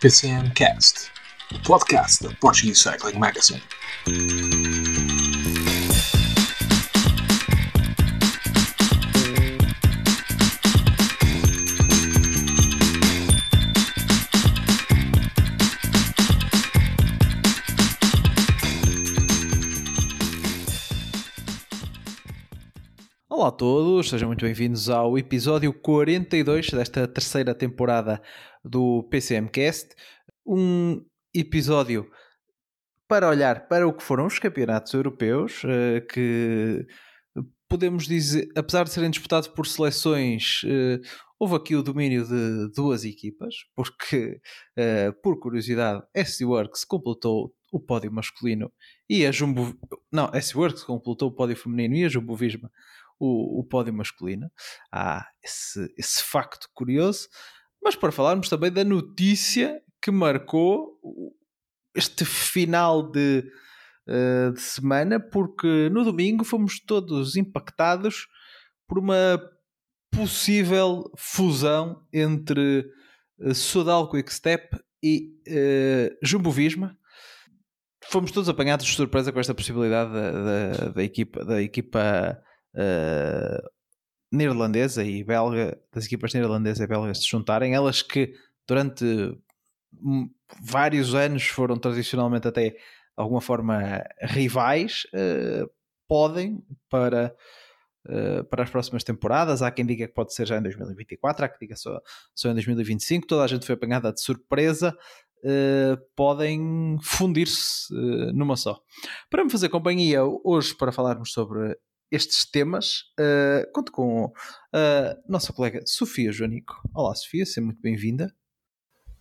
PCM Cast, o podcast da Portuguese Cycling Magazine. Olá a todos, sejam muito bem-vindos ao episódio 42 desta terceira temporada do PCMcast. Um episódio para olhar para o que foram os campeonatos europeus, eh, que podemos dizer, apesar de serem disputados por seleções, eh, houve aqui o domínio de duas equipas, porque, eh, por curiosidade, SC Works completou o pódio masculino e a Jumbo. Não, SC Works completou o pódio feminino e a Jumbo Visma o, o pódio masculino. Há esse, esse facto curioso. Mas para falarmos também da notícia que marcou este final de, uh, de semana, porque no domingo fomos todos impactados por uma possível fusão entre uh, Sodal Quickstep e uh, Jumbo Visma. Fomos todos apanhados de surpresa com esta possibilidade da, da, da equipa, da equipa uh, neerlandesa e belga, das equipas neerlandesa e belga se juntarem, elas que durante vários anos foram tradicionalmente até de alguma forma rivais, uh, podem para, uh, para as próximas temporadas. Há quem diga que pode ser já em 2024, há quem diga só, só em 2025. Toda a gente foi apanhada de surpresa. Uh, podem fundir-se numa só. Para me fazer companhia hoje para falarmos sobre estes temas, uh, conto com a nossa colega Sofia Joanico. Olá, Sofia, seja muito bem-vinda.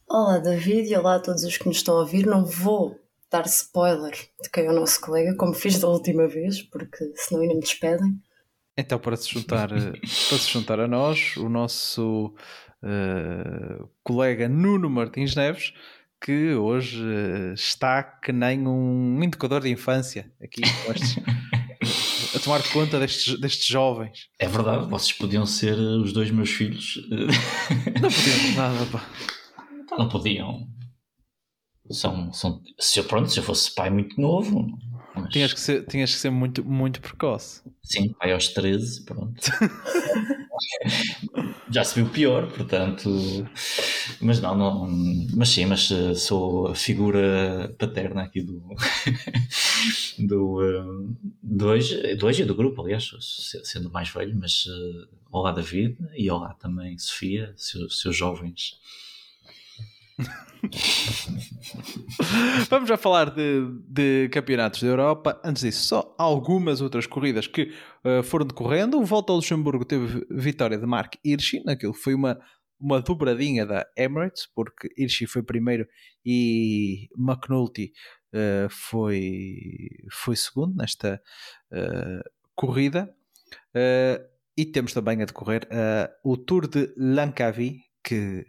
Olá, David, e olá a todos os que nos estão a ouvir. Não vou dar spoiler de quem é o nosso colega, como fiz da última vez, porque senão ainda me despedem. Então, para se juntar, eh, para se juntar a nós, o nosso uh, colega Nuno Martins Neves, que hoje está que nem um indicador de infância aqui com estes tomar conta destes, destes jovens. É verdade, vocês podiam ser os dois meus filhos. Não podiam nada, pá. Não podiam. São, são, se eu, pronto, se eu fosse pai muito novo. Mas... Tinhas, que ser, tinhas que ser muito, muito precoce. Sim, pai aos 13, pronto. já se viu pior, portanto. Mas não, não. Mas sim, mas eh, sou a figura paterna aqui do. do. Eh, do hoje, do hoje e do grupo, aliás, sendo mais velho, mas. Uh, olá, David, e olá também, Sofia, seus, seus jovens. Vamos já falar de, de, campeonatos da Europa. Antes disso, só algumas outras corridas que uh, foram decorrendo. O Volta ao Luxemburgo teve vitória de Mark Hirschi, naquilo foi uma, uma dobradinha da Emirates, porque Hirschi foi primeiro e McNulty uh, foi, foi segundo nesta uh, corrida. e temos também a decorrer o Tour de Langkawi, que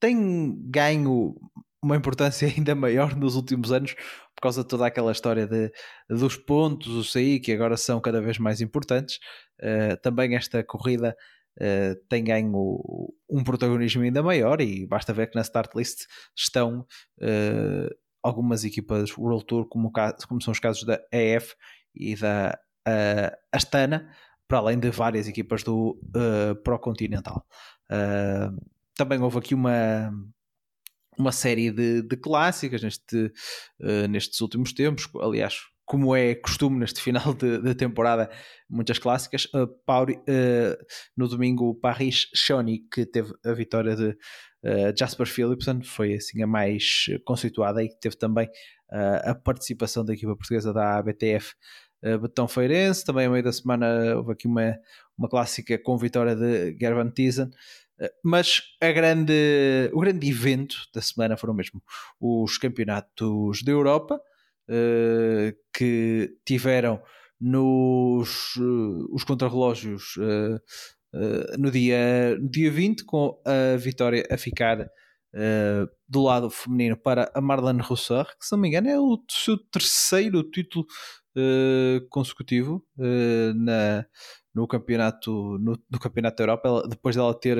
tem ganho uma importância ainda maior nos últimos anos por causa de toda aquela história de, dos pontos, o CI, que agora são cada vez mais importantes. Uh, também esta corrida uh, tem ganho um protagonismo ainda maior e basta ver que na start list estão uh, algumas equipas World Tour, como, como, são os casos da EF e da Astana, para além de várias equipas do Pro Continental. Uh, também houve aqui uma, uma série de, de clássicas neste, uh, nestes últimos tempos. Aliás, como é costume neste final de, de temporada, muitas clássicas. Uh, Pauri, uh, no domingo, Paris Choni, que teve a vitória de Jasper Philipson, foi assim a mais conceituada e que teve também a participação da equipa portuguesa da ABTF. Betão Feirense, também a meio da semana houve aqui uma, uma clássica com vitória de Gervan Thyssen, mas grande, o grande evento da semana foram mesmo os campeonatos da Europa, uh, que tiveram nos uh, os contrarrelógios uh, no, dia, no dia 20, com a vitória a ficar do lado feminino para a Marlene Roussard, que se não me engano é o seu terceiro título consecutivo na no campeonato, no, no campeonato da Europa, depois dela ter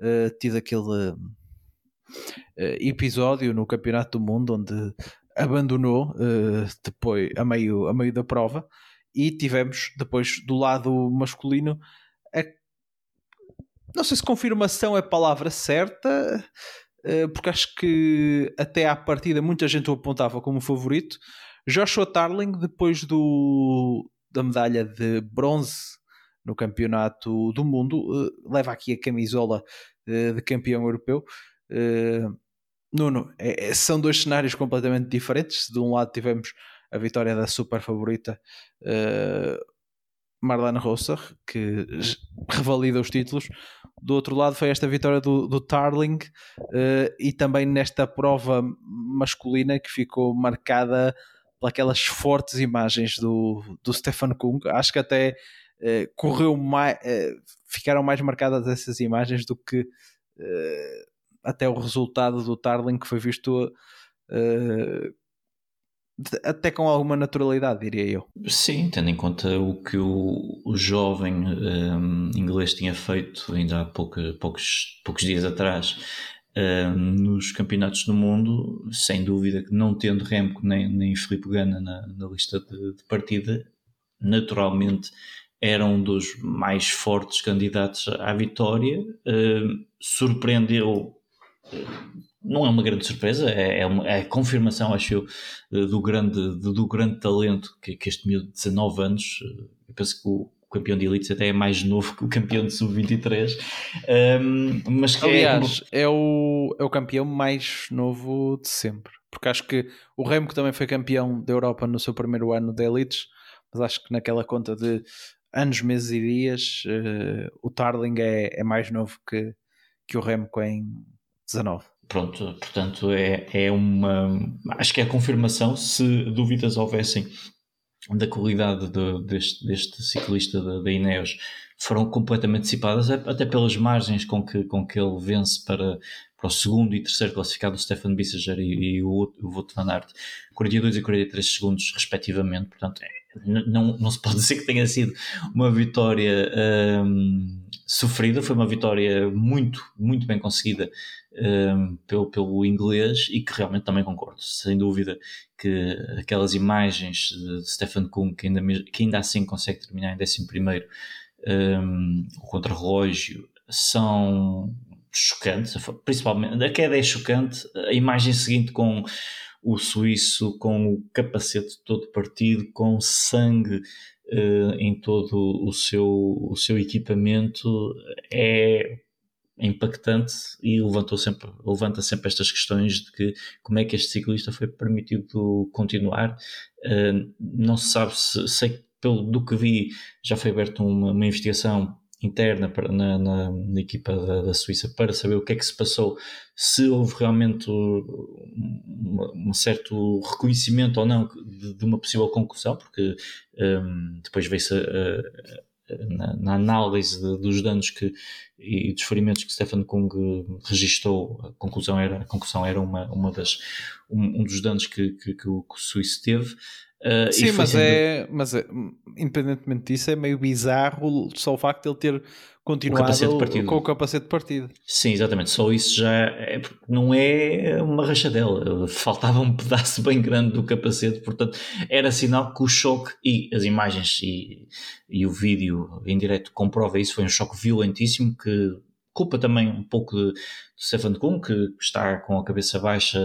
uh, tido aquele, episódio no Campeonato do Mundo onde abandonou depois a meio, a meio da prova e tivemos depois do lado masculino a não sei se confirmação é a palavra certa, porque acho que até à partida muita gente o apontava como favorito. Joshua Tarling, depois do, da medalha de bronze no campeonato do mundo, leva aqui a camisola de campeão europeu. Nuno, é, é, são dois cenários completamente diferentes. De um lado tivemos a vitória da super favorita Marlene Rosser, que revalida os títulos. Do outro lado foi esta vitória do, do Tarling e também nesta prova masculina que ficou marcada pelas fortes imagens do, do Stefan Kung. Acho que até uh, correu mais, uh, ficaram mais marcadas essas imagens do que até o resultado do Tarling que foi visto até com alguma naturalidade, diria eu. Sim, tendo em conta o que o, o jovem um, inglês tinha feito ainda há pouca, poucos, poucos dias atrás um, nos campeonatos do mundo, sem dúvida que não tendo Remco nem, nem Filipe Gana na, na lista de, de, partida, naturalmente era um dos mais fortes candidatos à vitória, um, surpreendeu não é uma grande surpresa, é, é, uma, é a confirmação, acho eu, do grande, do, grande talento que, que este miúdo de 19 anos, eu penso que o, o campeão de elite até é mais novo que o campeão de sub-23, um, mas que é Aliás, é, é, o, é o campeão mais novo de sempre, porque acho que o Remo que também foi campeão da Europa no seu primeiro ano de elites, mas acho que naquela conta de anos, meses e dias, uh, o Tarling é, é mais novo que, que o Remco em 19. Pronto, portanto, é, é uma. Acho que é a confirmação, se dúvidas houvessem da qualidade de, deste, deste ciclista da, da Ineos, foram completamente dissipadas, até pelas margens com que, com que ele vence para, para o segundo e terceiro classificado, o Stefan Bissager e, e, o, o Wout van Aert, 42 e 43 segundos, respectivamente. Portanto, é, não, não se pode dizer que tenha sido uma vitória um, sofrida, foi uma vitória muito, muito bem conseguida um, pelo, pelo inglês e que realmente também concordo, sem dúvida que aquelas imagens de Stefan Kuhn que ainda, que ainda assim consegue terminar em 11 primeiro um, o contrarrelógio são chocantes, principalmente a queda é chocante, a imagem seguinte com o suíço com o capacete todo partido, com sangue uh, em todo o seu, o seu equipamento é impactante e levantou sempre, levanta sempre estas questões de que como é que este ciclista foi permitido continuar. Uh, não se sabe se sei pelo do que vi já foi aberta uma, uma investigação interna na, na, na, equipa da, da, Suíça para saber o que é que se passou, se houve realmente um, um certo reconhecimento ou não de, de uma possível concussão, porque um, depois veio-se na, na, análise de, dos danos que, e dos ferimentos que Stefan Kung registou, a conclusão era, a concussão era uma, uma das, um, um dos danos que, que, que, o, que o Suíço teve. Uh, Sim, mas, sendo... é, mas é, independentemente disso, é meio bizarro só o facto de ele ter continuado o com o capacete partido. Sim, exatamente. Só isso já é, não é uma rachadela. Faltava um pedaço bem grande do capacete, portanto, era sinal que o choque e as imagens e, e o vídeo em direto comprova isso. Foi um choque violentíssimo que culpa também um pouco de, de Stefan Kuhn, que está com a cabeça baixa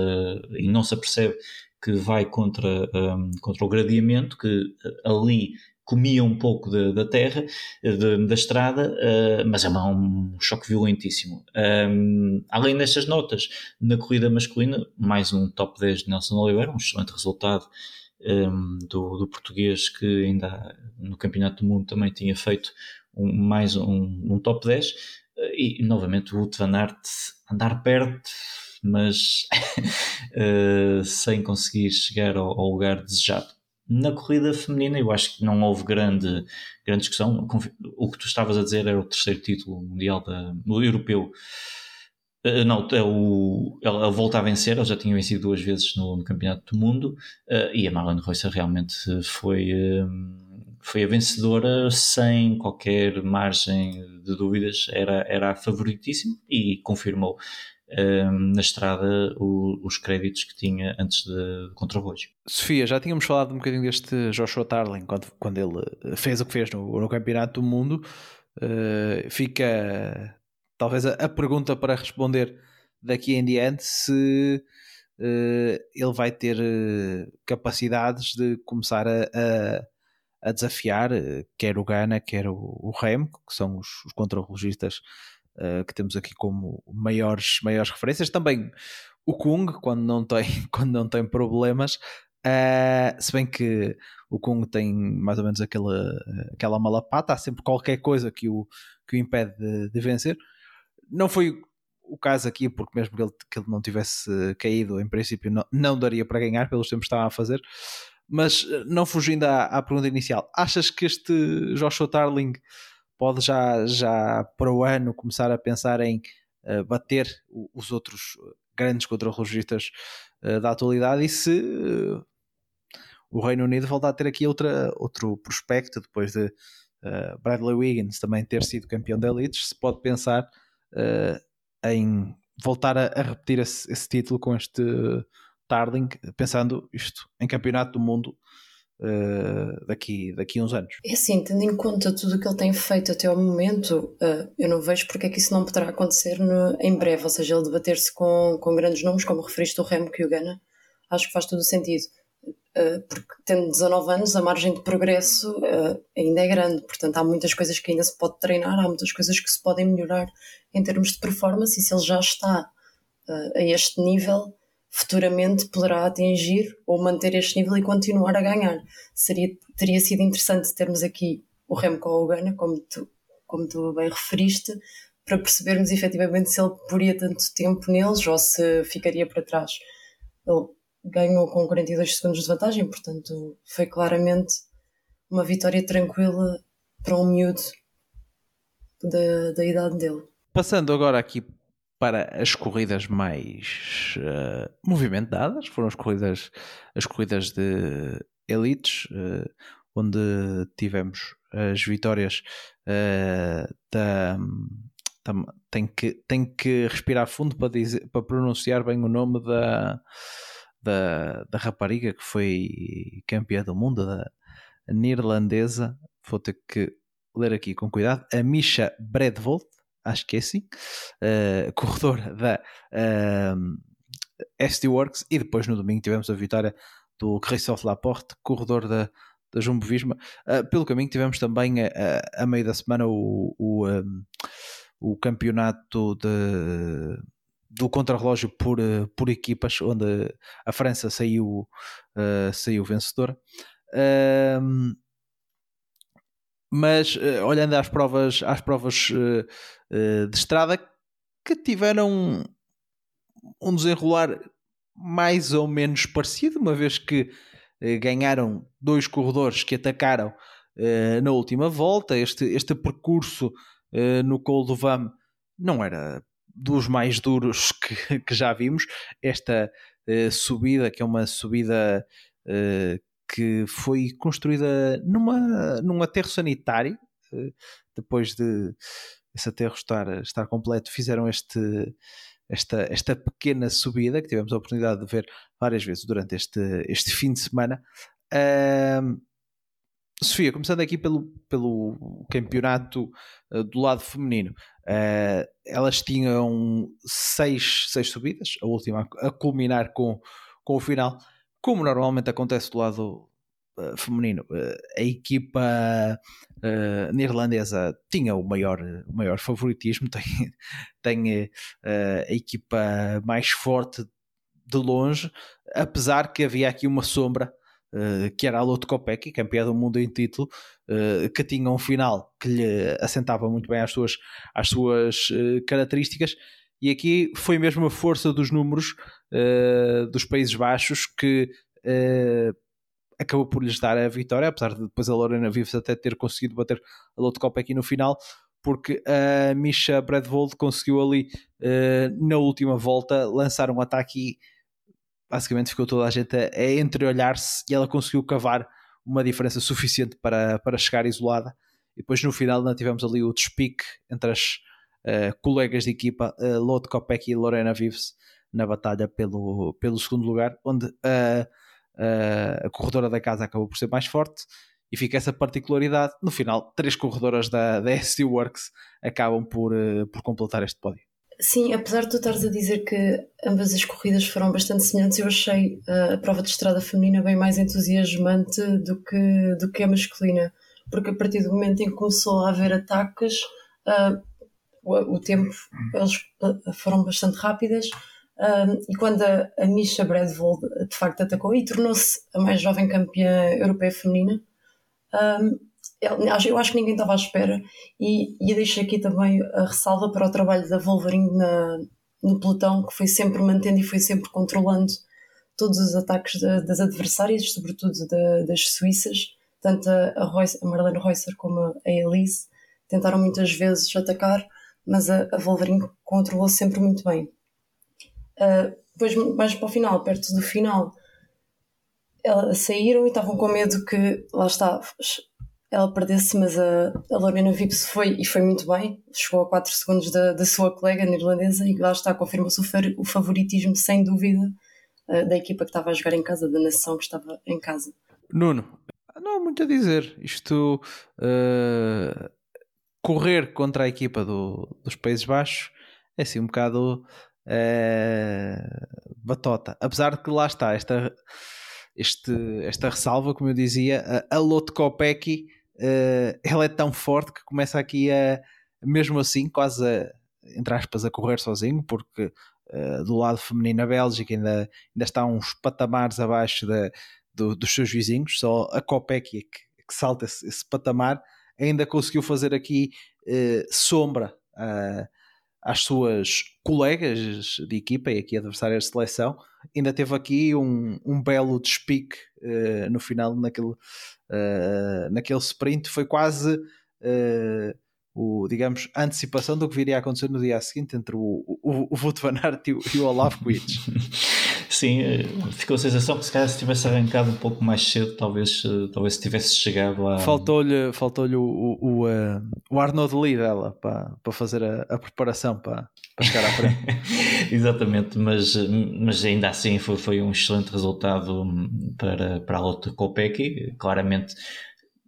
e não se apercebe que vai contra, um, contra o gradiamento, que ali comia um pouco de, da terra, de, da estrada, uh, mas é um choque violentíssimo. Um, além destas notas, na corrida masculina, mais um top 10 de Nelson Oliveira, um excelente resultado um, do, do, português que ainda no Campeonato do Mundo também tinha feito um, mais um, top 10. E novamente o Wout van Aert andar perto, mas uh, sem conseguir chegar ao, ao, lugar desejado. Na corrida feminina, eu acho que não houve grande, grande discussão. O que tu estavas a dizer era o terceiro título mundial da, europeu. Uh, não, é o, ela volta a vencer, ela já tinha vencido duas vezes no, no Campeonato do Mundo uh, e a Marlene Reusser realmente foi, uh, foi a vencedora sem qualquer margem de dúvidas, era, era a favoritíssima e confirmou um, na estrada o, os créditos que tinha antes de contra o Rojo. Sofia, já tínhamos falado um bocadinho deste Joshua Tarling quando, quando ele fez o que fez no, no Campeonato do Mundo. Uh, fica talvez a, a, pergunta para responder daqui em diante se uh, ele vai ter capacidades de começar a, a, a desafiar quer o Gana, quer o, o Rem, que são os, os uh, que temos aqui como maiores, maiores referências. Também o Kung, quando não tem, quando não tem problemas, uh, se bem que o Kung tem mais ou menos aquela, aquela malapata, há sempre qualquer coisa que o, que o impede de, de vencer. Não foi o caso aqui, porque mesmo que ele, que ele não tivesse caído, em princípio não, não daria para ganhar pelos tempos que estava a fazer. Mas não fugindo à, à pergunta inicial, achas que este Joshua Tarling pode já, já para o ano começar a pensar em uh, bater os outros grandes contrarrelogistas uh, da atualidade e se uh, o Reino Unido voltar a ter aqui outra, outro prospecto depois de Bradley Wiggins também ter sido campeão da Elite, se pode pensar em voltar a, a repetir esse, esse, título com este Tarling, pensando isto em campeonato do mundo uh, daqui, daqui a uns anos. É assim, tendo em conta tudo o que ele tem feito até ao momento, uh, eu não vejo porque é que isso não poderá acontecer no, em breve, ou seja, ele debater-se com, com grandes nomes, como referiste o Remo que o Gana, acho que faz todo o sentido. Uh, porque tendo 19 anos, a margem de progresso ainda é grande, portanto há muitas coisas que ainda se pode treinar, há muitas coisas que se podem melhorar em termos de performance, e se ele já está a este nível, futuramente poderá atingir ou manter este nível e continuar a ganhar. Seria, teria sido interessante termos aqui o Remco ou o Gana, como tu, como tu bem referiste, para percebermos efetivamente se ele poria tanto tempo neles ou se ficaria para trás. Ele ganhou com 42 segundos de vantagem, portanto foi claramente uma vitória tranquila para um miúdo da, da idade dele. Passando agora aqui para as corridas mais uh, movimentadas, foram as corridas, as corridas de elites, uh, onde tivemos as vitórias uh, da. tem, que, tem que respirar fundo para, dizer, para pronunciar bem o nome da, da, da rapariga que foi campeã do mundo, da neerlandesa. Vou ter que ler aqui com cuidado. A Misha Bredvold acho que é assim, uh, corredor da uh, eh, SD Works, e depois no domingo tivemos a vitória do Christophe Laporte, corredor da, da Jumbo Visma. Uh, pelo caminho tivemos também a, a, a meio da semana o, o, um, o campeonato de, do contrarrelógio por, por equipas, onde a França saiu, uh, saiu vencedora. Uh, mas uh, olhando às provas, às provas uh, de estrada que tiveram um desenrolar mais ou menos parecido, uma vez que ganharam dois corredores que atacaram na última volta. Este, este percurso no Col do Vam não era dos mais duros que, que já vimos. Esta subida, que é uma subida que foi construída numa, num aterro sanitário, eh, depois de esse aterro estar, estar completo, fizeram este, esta, esta pequena subida que tivemos a oportunidade de ver várias vezes durante este, este fim de semana. Uh, Sofia, começando aqui pelo, pelo campeonato uh, do lado feminino, uh, elas tinham seis, seis subidas, a última a, culminar com, com o final como normalmente acontece do lado uh, feminino, uh, a equipa uh, neerlandesa tinha o maior, o maior favoritismo, tem, tem a equipa mais forte de longe, apesar que havia aqui uma sombra. que era a Lotte Kopecky, campeã do mundo em título, que tinha um final que lhe assentava muito bem às suas, às suas características, e aqui foi mesmo a força dos números uh, dos Países Baixos que uh, acabou por lhes dar a vitória, apesar de depois a Lorena Vives até ter conseguido bater a Lotte aqui no final, porque a Misha Bradvold conseguiu ali uh, na última volta lançar um ataque e basicamente ficou toda a gente a, a entreolhar-se e ela conseguiu cavar uma diferença suficiente para, para chegar isolada. E depois no final não tivemos ali o despique entre as uh, colegas de equipa, uh, Lotte Kopeck e Lorena Vives, na batalha pelo, pelo segundo lugar, onde a, a, a corredora da casa acabou por ser mais forte e fica essa particularidade. No final, três corredoras da, da SC Works acabam por, uh, por completar este pódio. Sim, apesar de tu estares a dizer que ambas as corridas foram bastante semelhantes, eu achei uh, a prova de estrada feminina bem mais entusiasmante do que, do que a masculina, porque a partir do momento em que começou a haver ataques, uh, o, o, tempo, eles foram bastante rápidas, e quando a, a Misha Bradvold de facto atacou e tornou-se a mais jovem campeã europeia feminina, um, eu acho que ninguém estava à espera e, e deixo aqui também a ressalva para o trabalho da Wolverine na, no pelotão, que foi sempre mantendo e foi sempre controlando todos os ataques de, das adversárias, sobretudo de, das suíças, tanto a, a, a Marlene Reusser como a Elise tentaram muitas vezes atacar, mas a, a Wolverine controlou sempre muito bem. Uh, depois, mais para o final, perto do final, elas saíram e estavam com medo que, lá está, ela perdesse, mas a, a Lorena Vips foi e foi muito bem, chegou a 4 segundos da, da sua colega neerlandesa e lá está, confirmou-se o, o, favoritismo, sem dúvida, uh, da equipa que estava a jogar em casa, da nação que estava em casa. Nuno, não há muito a dizer. Isto uh, correr contra a equipa do, dos Países Baixos é assim um bocado uh, batota. Apesar de que lá está, esta este, esta ressalva, como eu dizia, a, a Kopecky, uh, ela é tão forte que começa aqui a, mesmo assim, quase a, entre aspas, a correr sozinho, porque uh, do lado feminino a Bélgica ainda, ainda está uns patamares abaixo da, do, dos seus vizinhos, só a Kopecky é que, que salta esse, esse, patamar, ainda conseguiu fazer aqui uh, sombra às suas colegas de equipa e aqui adversárias de seleção, ainda teve aqui um, um belo despique uh, no final naquele, uh, naquele sprint, foi quase uh, o, digamos, a antecipação do que viria a acontecer no dia seguinte entre o, o, o van Aert e o, e o Olaf. Sim, eh, ficou a sensação que se calhar se tivesse arrancado um pouco mais cedo, talvez, eh, talvez tivesse chegado a. Faltou-lhe faltou o, o, o, uh, o Arnaud Lee dela para, para fazer a, a preparação para, para chegar à frente. Exatamente, mas, mas ainda assim foi, foi um excelente resultado para, para a Lotte Kopecky. Claramente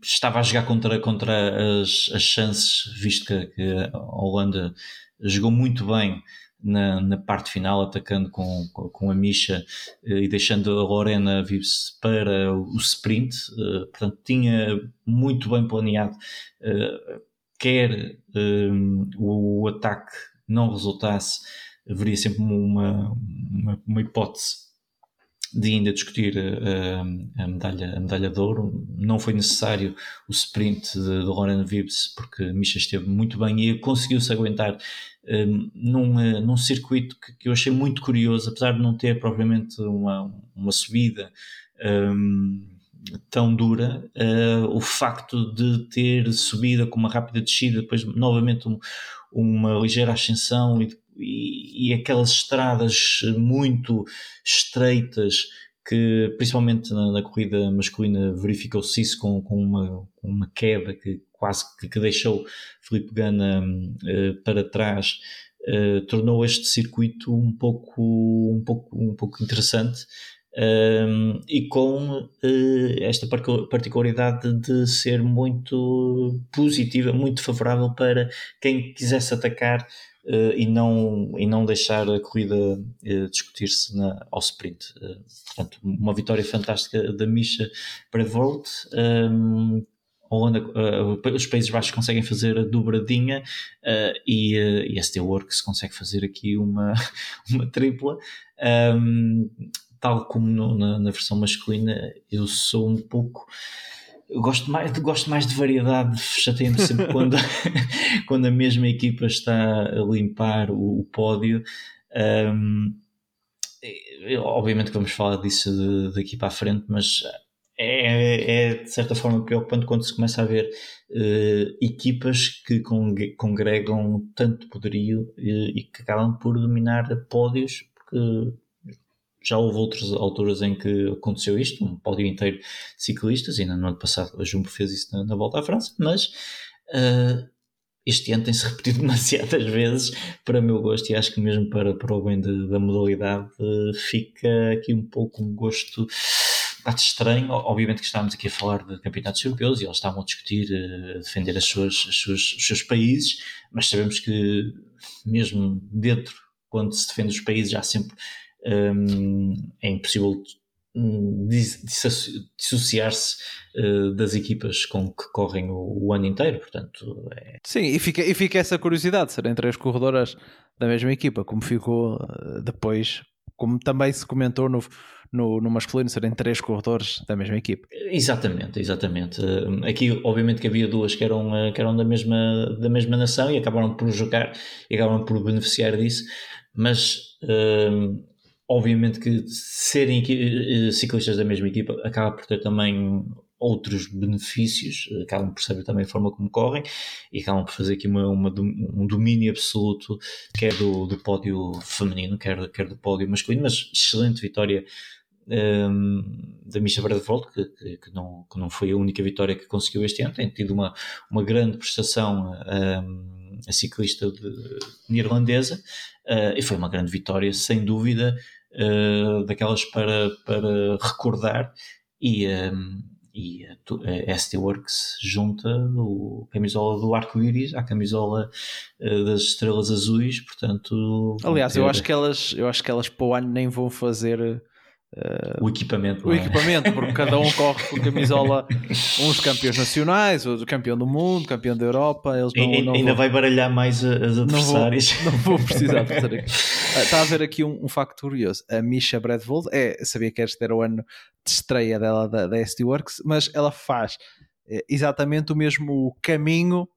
estava a jogar contra, contra as, as chances, visto que, que a Holanda jogou muito bem na, na parte final, atacando com, com, com a Misha eh, e deixando a Lorena vir-se para o sprint. Eh, portanto, tinha muito bem planeado, eh, quer o, o ataque não resultasse, haveria sempre uma, uma, uma hipótese de ainda discutir a, a, medalha, a medalha de ouro. Não foi necessário o sprint de Lorena Vibbs, porque Misha esteve muito bem e conseguiu-se aguentar um, num, uh, num circuito que, que, eu achei muito curioso, apesar de não ter propriamente uma, uma subida um, tão dura, uh, o facto de ter subida com uma rápida descida, depois novamente um, uma ligeira ascensão e, e, e, aquelas estradas muito estreitas que principalmente na, na corrida masculina verificou-se isso com, com, uma, uma queda que quase que, que deixou Felipe Gana uh, para trás, uh, tornou este circuito um pouco, um pouco, um pouco interessante. Um, e com uh, esta particularidade de ser muito positiva, muito favorável para quem quisesse atacar uh, e, não, e não deixar a corrida uh, discutir-se ao sprint. portanto, uma vitória fantástica da Misha Brevoort. Um, Holanda, os Países Baixos conseguem fazer a dobradinha e, uh, e a Steelworks consegue fazer aqui uma, uma tripla. Um, tal como no, na, na, versão masculina, eu sou um pouco. Eu gosto mais, gosto mais de variedade, chateia-me sempre quando, quando a mesma equipa está a limpar o, o pódio. Um, obviamente que vamos falar disso daqui para a frente, mas é, é, de certa forma preocupante quando se começa a ver uh, equipas que congregam tanto poderio uh, e que acabam por dominar pódios, porque já houve outras alturas em que aconteceu isto, um pódio inteiro de ciclistas, ainda no ano passado a Jumbo fez isso na, na volta à França, mas uh, este ano tem-se repetido demasiadas vezes para meu gosto e acho que mesmo para, para o bem da modalidade fica aqui um pouco um gosto bastante estranho. Obviamente que estávamos aqui a falar de campeonatos europeus e eles estavam a discutir, a defender as suas, as suas, os seus países, mas sabemos que mesmo dentro, quando se defende os países, há sempre um, é impossível hum, dissociar-se uh, das equipas com que correm o, o ano inteiro, portanto é... Sim, e fica, e fica essa curiosidade, serem três corredoras da mesma equipa, como ficou uh, depois, como também se comentou no, no, no masculino, serem três corredores da mesma equipa. Exatamente, exatamente. Uh, aqui obviamente que havia duas que eram, que eram da, mesma, da mesma nação e acabaram por jogar e acabaram por beneficiar disso, mas obviamente que serem eh, ciclistas da mesma equipa acaba por ter também outros benefícios, acabam por saber também a forma como correm e acabam por fazer aqui uma, uma um domínio absoluto, quer do, do pódio feminino, quer, quer do pódio masculino, mas excelente vitória um, da Misha Bradford, que, que, que, não, que não foi a única vitória que conseguiu este ano, tem tido uma, uma grande prestação um, a ciclista de, neerlandesa uh, e foi uma grande vitória, sem dúvida, uh, daquelas para, para recordar. E, um, e a, ST Works junta o camisola do arco-íris à camisola uh, das estrelas azuis, portanto... Aliás, ter... eu acho que elas, eu acho que elas para o ano nem vão fazer o equipamento. O é? equipamento, porque cada um corre com camisola, uns campeões nacionais, outro campeão do mundo, campeão da Europa. Eles não, e, não ainda vou, vai baralhar mais as adversárias. Não vou, não vou precisar de fazer aqui. Ah, está a haver aqui um, um facto curioso. A Misha Bradvold, é, sabia que este era o ano de estreia dela da, da ST Works, mas ela faz é, exatamente o mesmo caminho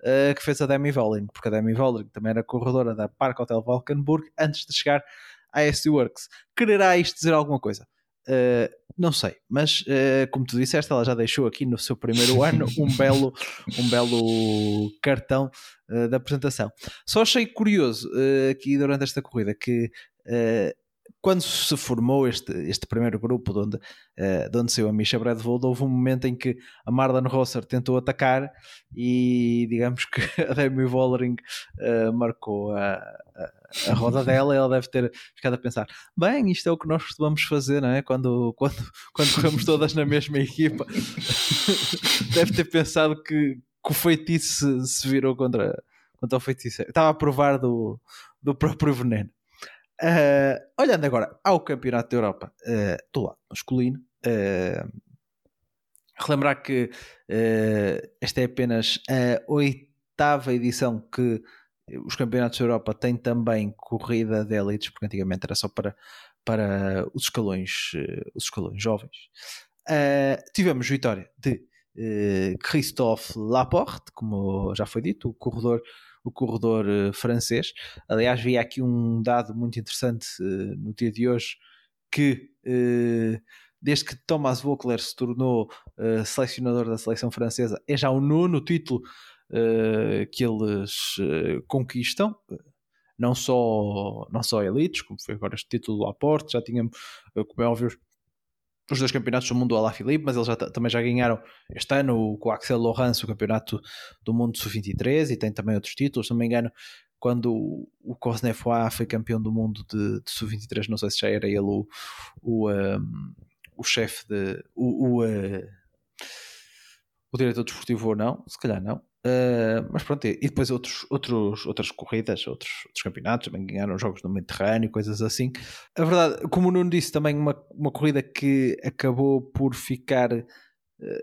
uh, que fez a Demi Vollering, porque a Demi Vollering também era corredora da Park Hotel Valkenburg antes de chegar a SD Works. Quererá isto dizer alguma coisa? Uh, não sei, mas uh, como tu disseste, ela já deixou aqui no seu primeiro ano um belo, um belo cartão uh, da apresentação. Só achei curioso aqui durante esta corrida que quando se formou este, este primeiro grupo de onde, uh, de onde saiu a Misha Bradvold, houve um momento em que a Marlon Rosser tentou atacar e digamos que a Demi Vollering uh, marcou a, a, a, roda dela ela deve ter ficado a pensar bem, isto é o que nós costumamos fazer não é? quando, quando, quando corremos todas na mesma equipa. Deve ter pensado que, que o feitiço se, se virou contra, contra o feitiço. Estava a provar do, do próprio veneno. Uh, olhando agora ao Campeonato da Europa uh, do lado masculino, uh, relembrar que esta é apenas a oitava edição que os Campeonatos da Europa têm também corrida de elites, porque antigamente era só para, para os, escalões, os escalões jovens. tivemos vitória de Christophe Laporte, como já foi dito, o corredor o corredor uh, francês. Aliás, vi aqui um dado muito interessante uh, no dia de hoje que uh, desde que Thomas Voeckler se tornou selecionador da seleção francesa, é já o nono título que eles conquistam. Não só, não só elites, como foi agora este título do Laporte, já tínhamos, como é óbvio, os dois campeonatos do mundo do Alaphilippe, mas eles já, também já ganharam este ano com o Axel Laurence o campeonato do mundo sub-23 e tem também outros títulos, se não me engano quando o Cosnefroy foi campeão do mundo de, de sub-23, não sei se já era ele o, o, um, o chefe de o, o, uh, o diretor desportivo ou não, se calhar não Uh, mas pronto, e depois outros, outros, outras corridas, outros, outros campeonatos, também ganharam jogos no Mediterrâneo, coisas assim. A verdade, como o Nuno disse, também uma, uma corrida que acabou por ficar uh,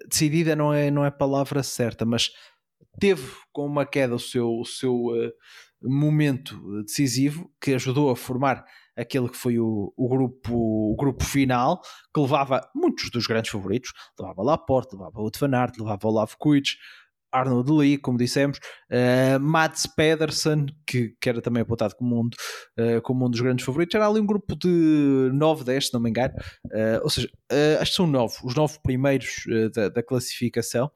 decidida, não é, não é palavra certa, mas teve com uma queda o seu, o seu uh, momento decisivo que ajudou a formar aquele que foi o, o, grupo, o grupo final, que levava muitos dos grandes favoritos, levava Laporte, levava o Van Aert, levava Olavo Kuic, Arnold Lee, como dissemos, uh, Mats Pedersen, que, que era também apontado como um, uh, como um dos grandes favoritos, era ali um grupo de 9, 10, se não me engano, uh, ou seja, acho que são 9, os 9 primeiros da, da, classificação.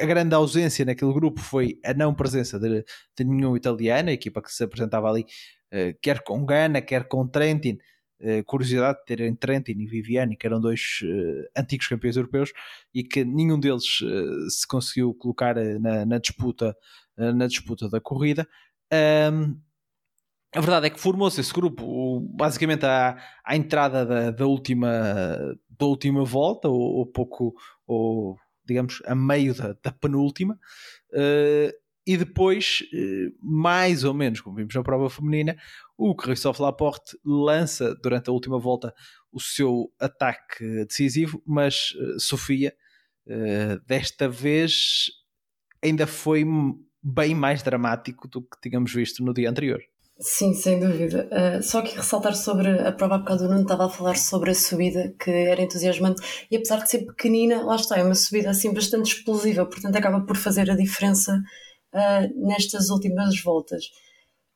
a grande ausência naquele grupo foi a não presença de, de nenhum italiano, a equipa que se apresentava ali, quer com Gana, quer com Trentin, curiosidade de terem Trentin e Viviani, que eram dois antigos campeões europeus e que nenhum deles se conseguiu colocar na, na disputa, na disputa da corrida. Um, a verdade é que formou-se esse grupo basicamente à, à entrada da, da, última, da última volta, ou, ou pouco, ou digamos, a meio da, da penúltima, uh, e depois, uh, mais ou menos, como vimos na prova feminina, o Christophe Laporte lança durante a última volta o seu ataque decisivo, mas uh, Sofia, desta vez, ainda foi bem mais dramático do que tínhamos visto no dia anterior. Sim, sem dúvida. Uh, só que ressaltar sobre a prova, porque o Nuno estava a falar sobre a subida, que era entusiasmante, e apesar de ser pequenina, lá está, é uma subida assim bastante explosiva, portanto acaba por fazer a diferença uh, nestas últimas voltas.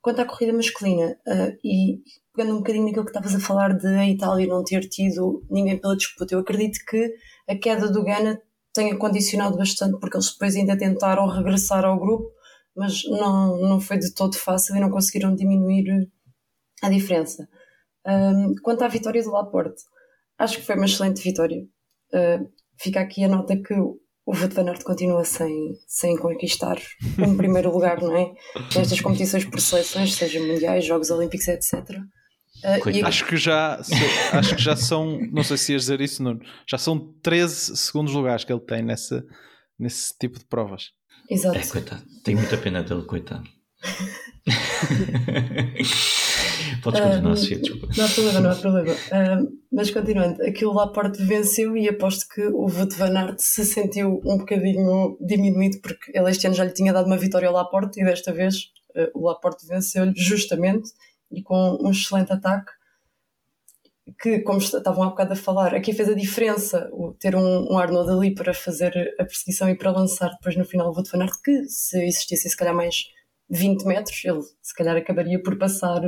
Quanto à corrida masculina, uh, e pegando um bocadinho naquilo que estavas a falar de a Itália não ter tido ninguém pela disputa, eu acredito que a queda do Ghana tenha condicionado bastante, porque eles depois ainda tentaram regressar ao grupo mas não, não foi de todo fácil e não conseguiram diminuir a diferença. Um, quanto à vitória do Laporte, acho que foi uma excelente vitória. Uh, fica aqui a nota que o Wout van Aert continua sem, sem conquistar um primeiro lugar, não é? Nestas competições por seleções, seja mundiais, Jogos Olímpicos, etc. Uh, e... Acho que já acho que já são, não sei se ias dizer isso, Nuno, já são 13 segundos lugares que ele tem nesse, nesse tipo de provas. Exato. É, coitado. Tenho muita pena dele, coitado. Podes continuar, um, desculpa. Não há problema, não há problema. Um, mas continuando, aquilo lá Laporte venceu e aposto que o Wout van Aert se sentiu um bocadinho diminuído porque ele este ano já lhe tinha dado uma vitória ao Laporte e desta vez uh, o Laporte venceu-lhe justamente e com um excelente ataque que, como estavam há bocado a falar, aqui fez a diferença o ter um, um Arnold ali para fazer a perseguição e para lançar depois no final o Wout van Aert, que se existisse se calhar mais 20 metros, ele se calhar acabaria por passar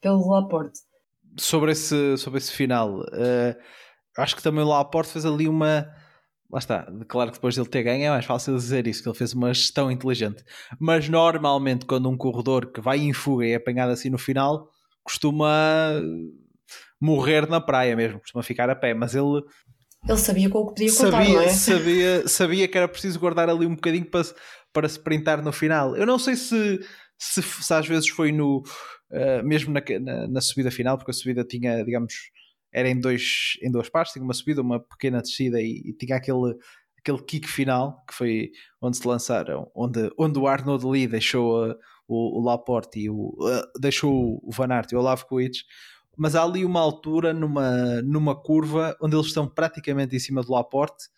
pelo Laporte. Sobre esse, sobre esse final, uh, acho que também o Laporte fez ali uma. Lá está, claro que depois de ele ter ganho é mais fácil dizer isso, que ele fez uma gestão inteligente. Mas normalmente, quando um corredor que vai em fuga e é apanhado assim no final, costuma morrer na praia mesmo, costuma ficar a pé, mas ele ele sabia com o que podia contar, sabia, não é? Sabia, sabia que era preciso guardar ali um bocadinho para, para se printar no final. Eu não sei se, se, se às vezes foi no uh, mesmo na, na, na, subida final, porque a subida tinha, digamos, era em, dois, em duas partes, tinha uma subida, uma pequena descida e, e tinha aquele, aquele kick final que foi onde se lançaram, onde, onde o Arnold Lee deixou uh, o, o Laporte e o, uh, deixou o Van Aert e o Lavkovic mas há ali uma altura numa, numa curva onde eles estão praticamente em cima do Laporte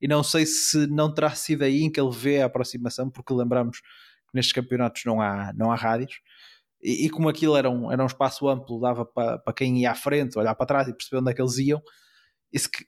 e não sei se não terá sido aí em que ele vê a aproximação, porque lembramos que nestes campeonatos não há, não há rádios e, e como aquilo era um, era um espaço amplo, dava para, para quem ia à frente, olhar para trás e perceber onde é que eles iam. Isso que,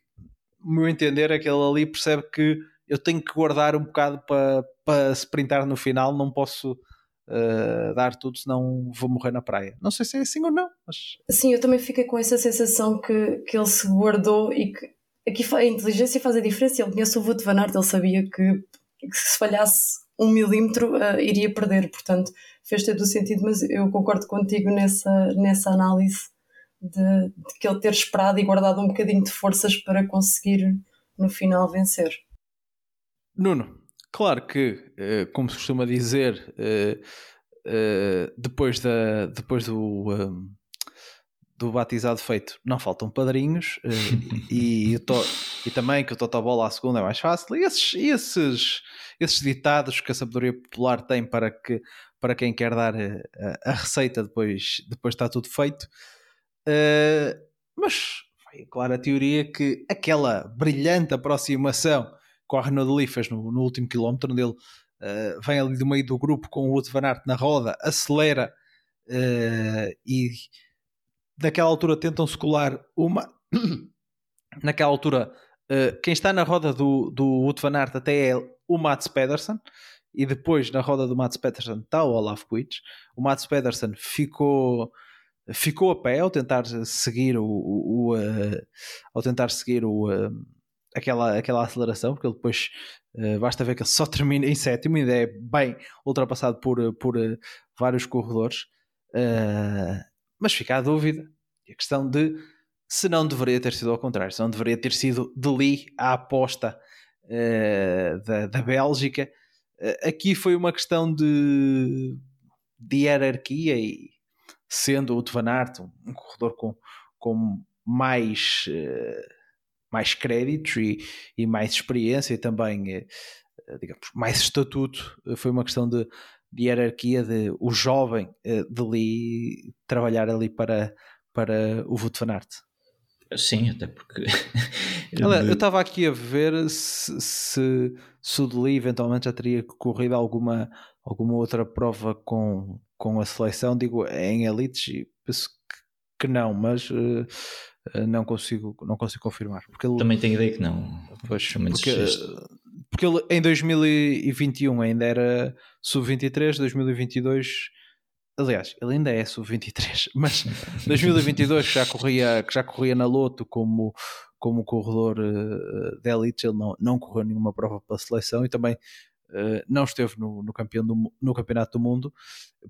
no meu entender, aquele ali percebe que eu tenho que guardar um bocado para, para sprintar no final, não posso uh, dar tudo, senão vou morrer na praia. Não sei se é assim ou não, mas. Sim, eu também fiquei com essa sensação que, que ele se guardou e que aqui a inteligência faz a diferença. Ele conhece o Wout van Aert, ele sabia que, que se falhasse um milímetro uh, iria perder, portanto fez todo o sentido, mas eu concordo contigo nessa, nessa análise de, de que ele ter esperado e guardado um bocadinho de forças para conseguir no final vencer. Nuno, Claro que, eh, como se costuma dizer, eh, depois, da, depois do, do batizado feito, não faltam padrinhos e, e, também que o Totobola à segunda é mais fácil. E esses, esses, esses ditados que a sabedoria popular tem para, que, para quem quer dar a, a receita depois, depois está tudo feito. mas foi clara a teoria que aquela brilhante aproximação que o Arnaud Lee fez no, no último quilómetro, onde ele uh, vem ali do meio do grupo com o Wout van Aert na roda, acelera uh, e naquela altura tentam-se colar uma. naquela altura, uh, quem está na roda do, do Wout van Aert até é o Mats Pedersen e depois na roda do Mats Pedersen está o Olaf Kuitsch. O Mats Pedersen ficou ficou a pé ao tentar seguir o, o, o uh, ao tentar seguir o, uh, aquela, aquela aceleração, porque ele depois uh, basta ver que ele só termina em sétimo, ainda é bem ultrapassado por, por vários corredores. Mas fica a dúvida a questão de se não deveria ter sido ao contrário, se não deveria ter sido de Lee a aposta uh, da, da Bélgica. Uh, aqui foi uma questão de, de hierarquia e sendo o de um, um corredor com, com mais, uh, mais créditos e, e, mais experiência e também digamos, mais estatuto, foi uma questão de, de hierarquia de o jovem de Lee trabalhar ali para, para o Wout Van Aert. Sim, até porque. eu estava aqui a ver se, se, se o Deli eventualmente já teria corrido alguma, alguma outra prova com, com a seleção, digo em elites, e penso que, que não, mas uh, não, consigo, não consigo confirmar. Porque ele, Também tenho ideia que não. Pois, porque, porque ele em 2021 ainda era sub-23, 2022 Aliás, ele ainda é sub-23, mas 2022 que já corria, que já corria na Loto como, como corredor uh, de elite, ele não, não correu nenhuma prova para a seleção e também uh, não esteve no, no, campeão do, no Campeonato do Mundo,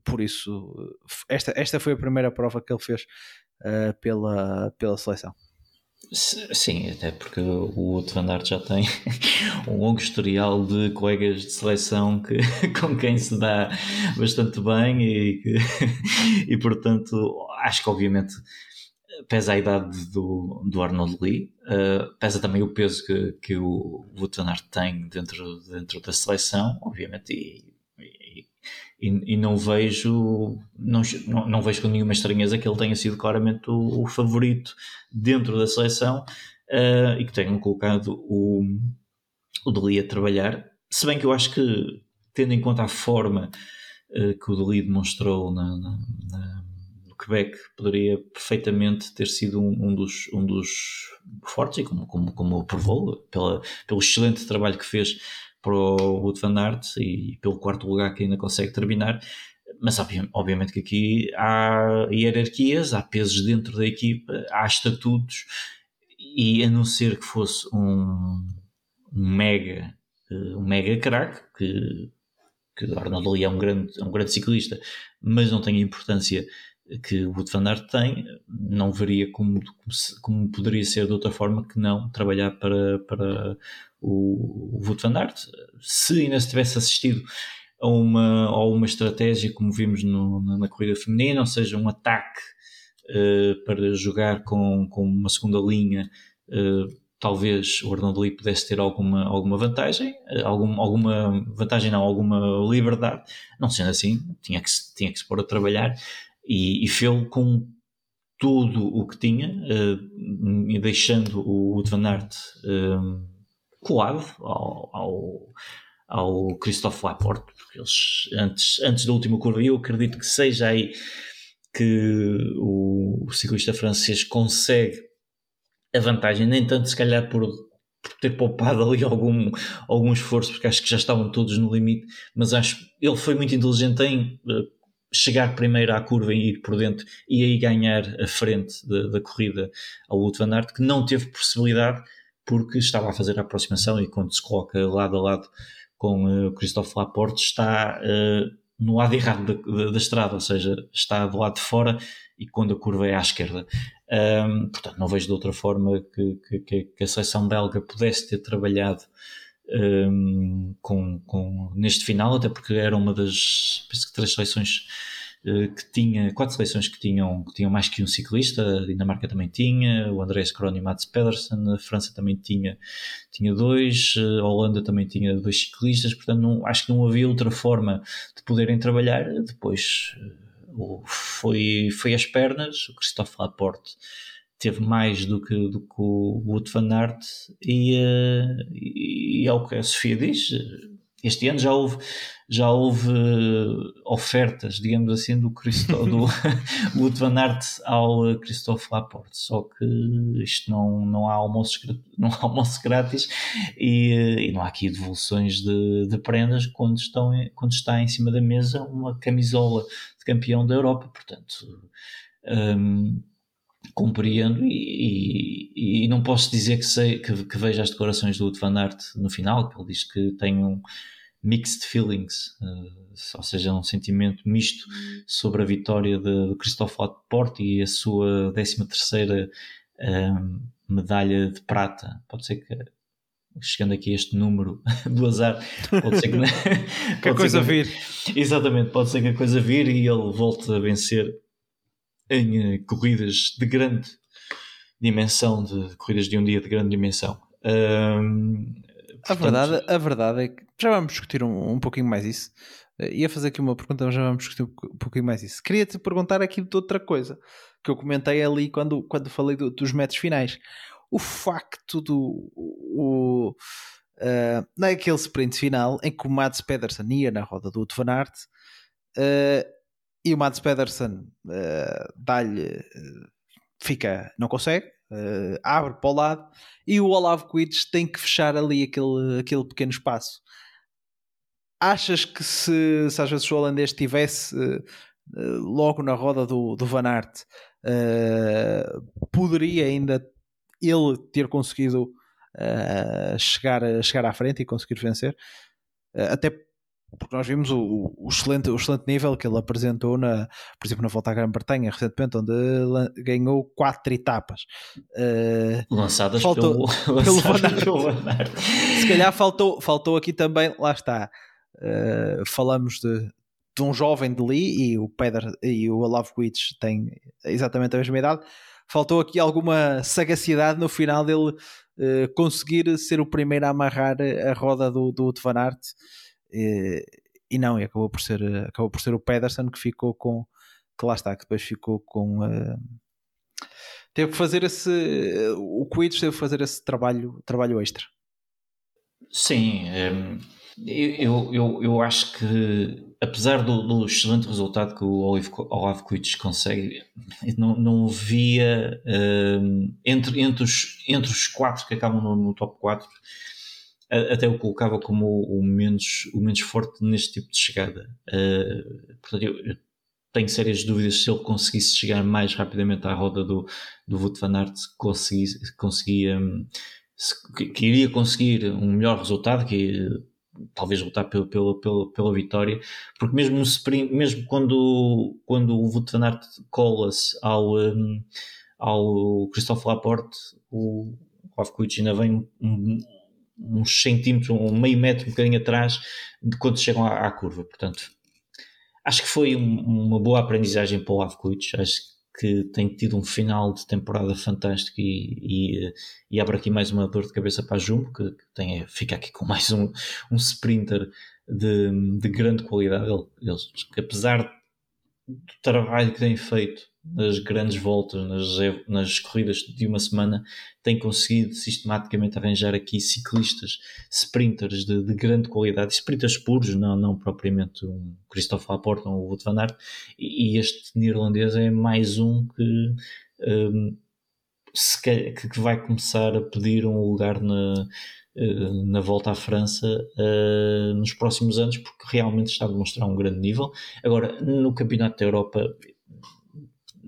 por isso esta, esta foi a primeira prova que ele fez uh, pela, pela seleção. Sim, até porque o outro Van já tem um longo historial de colegas de seleção que, com quem se dá bastante bem e, e portanto acho que obviamente pesa a idade do, do Arnold Lee, uh, pesa também o peso que, que o Van tem dentro, dentro da seleção, obviamente, e e, e, não vejo não, não, vejo com nenhuma estranheza que ele tenha sido claramente o, o favorito dentro da seleção uh, e que tenham colocado o, o Deli a trabalhar. Se bem que eu acho que tendo em conta a forma uh, que o Deli demonstrou na, na, na, no Quebec poderia perfeitamente ter sido um, um, dos, um dos fortes e como, como, como provou pela, pelo excelente trabalho que fez para o Wood Van Aert e pelo quarto lugar que ainda consegue terminar. Mas obviamente que aqui há hierarquias, há pesos dentro da equipa, há estatutos, e a não ser que fosse um, mega eh, um mega craque, que, que o Arnold Lee é um grande, é um grande ciclista, mas não tem a importância que o Wood van Aert tem, não veria como, como, poderia ser de outra forma que não trabalhar para, para o, o Wout van Aert. Se ainda se tivesse assistido a uma, a uma estratégia como vimos no, na, na, corrida feminina, ou seja, um ataque uh, para jogar com, com uma segunda linha, uh, talvez o Arnold Lee pudesse ter alguma, alguma vantagem, uh, algum, alguma vantagem não, alguma liberdade, não sendo assim, tinha que, tinha que se pôr a trabalhar e, e fê-lo com tudo o que tinha, uh, deixando o Wout van Aert uh, colado ao, ao, ao Christophe Laporte, porque eles, antes, antes da última curva, eu acredito que seja aí que o, o ciclista francês consegue a vantagem, nem tanto se calhar por, por ter poupado ali algum, algum esforço, porque acho que já estavam todos no limite, mas acho ele foi muito inteligente em uh, chegar primeiro à curva e ir por dentro e aí ganhar a frente da, da corrida ao Wout van Aert, que não teve possibilidade porque estava a fazer a aproximação e quando se coloca lado a lado com uh, o Christophe Laporte está uh, no lado errado da, da, da, estrada, ou seja, está do lado de fora e quando a curva é à esquerda. Um, portanto, não vejo de outra forma que, que, que a seleção belga pudesse ter trabalhado um, com, com, neste final, até porque era uma das três seleções eh, que tinha quatro seleções que tinham, que tinham mais que um ciclista, a Dinamarca também tinha, o Andrés Kron e Mats Pedersen, a França também tinha, tinha dois, a Holanda também tinha dois ciclistas, portanto não, acho que não havia outra forma de poderem trabalhar. Depois eh, foi, foi as pernas, o Christophe Laporte teve mais do que, do que o Wout van Aert e, e, e ao que a Sofia diz, este ano já houve, já houve uh, ofertas, digamos assim, do, Christo, do van Aert ao uh, Christophe Laporte, só que isto não, não, há, almoços, não há almoço grátis e, e, não há aqui devoluções de, de prendas quando, estão, quando está em cima da mesa uma camisola de campeão da Europa, portanto... Um, compreendo e, e, e, não posso dizer que, sei, que, que veja as decorações do Wout van Aert no final, que ele diz que tem um, mixed feelings, uh, ou seja, um sentimento misto sobre a vitória de, de Christophe Laporte e a sua 13 terceira uh, medalha de prata. Pode ser que chegando aqui a este número do azar, pode ser que, que a coisa que, vir. Exatamente, pode ser que a coisa vir e ele volte a vencer em uh, corridas de grande dimensão, de corridas de um dia de grande dimensão. Um, a, verdade, a verdade é que já vamos discutir um, um pouquinho mais isso. Uh, ia fazer aqui uma pergunta, mas já vamos discutir um pouquinho mais isso. Queria-te perguntar aqui de outra coisa que eu comentei ali quando, quando falei do, dos metros finais. O facto do. O, uh, naquele sprint final em que o Mads Pedersen ia na roda do van Aert uh, e o Mads Pedersen uh, dá-lhe. fica. não consegue, abre para o lado e o Olav Quids tem que fechar ali aquele, aquele pequeno espaço. Achas que se, se às vezes o holandês estivesse uh, logo na roda do, do Van Aert, uh, poderia ainda ele ter conseguido uh, chegar, chegar à frente e conseguir vencer? até porque nós vimos o, o, excelente, o excelente nível que ele apresentou, na, por exemplo, na volta à Grã-Bretanha recentemente, onde ganhou quatro etapas uh, lançadas faltou, pelo, pelo Van Aert. Se calhar faltou, faltou aqui também, lá está, uh, falamos de, de um jovem de Lee e o Peder e o Alavowicz têm exatamente a mesma idade. Faltou aqui alguma sagacidade no final dele uh, conseguir ser o primeiro a amarrar a roda do, do Van Aert e, e não, e acabou por ser, acabou por ser o Pedersen que ficou com que lá está, que depois ficou com uh, teve que fazer esse o Quidditch teve que fazer esse trabalho, trabalho extra. Sim, um, eu, eu, eu acho que apesar do, do excelente resultado que o Olaf Quidditch consegue, não, não via um, entre, entre, os, entre os quatro que acabam no, no top 4 até o colocava como o menos, o menos forte neste tipo de chegada. Uh, portanto, eu, eu, tenho sérias dúvidas se ele conseguisse chegar mais rapidamente à roda do, do Wout van Aert, conseguia, se, que, iria conseguir um melhor resultado, que talvez lutar pela, pela, pela, pela vitória, porque mesmo no sprint, mesmo quando, quando o Wout van Aert cola-se ao, um, ao Christophe Laporte, o Lavkovic ainda vem um, uns centímetros, um meio metro, um bocadinho atrás de quando chegam à, à curva. Portanto, acho que foi um, uma boa aprendizagem para o Lavkovic. Acho que tem tido um final de temporada fantástico e, e, e abre aqui mais uma dor de cabeça para a Jumbo, que, tem, fica aqui com mais um, um sprinter de, de grande qualidade. Ele, apesar do trabalho que tem feito nas grandes voltas, nas, nas corridas de uma semana, tem conseguido sistematicamente arranjar aqui ciclistas, sprinters de, de grande qualidade, sprinters puros, não, não propriamente um Christophe Laporte ou o Wout van Aert, e, este neerlandês é mais um que, um, se, que vai começar a pedir um lugar na, eh, na volta à França uh, nos próximos anos, porque realmente está a demonstrar um grande nível. Agora, no Campeonato da Europa,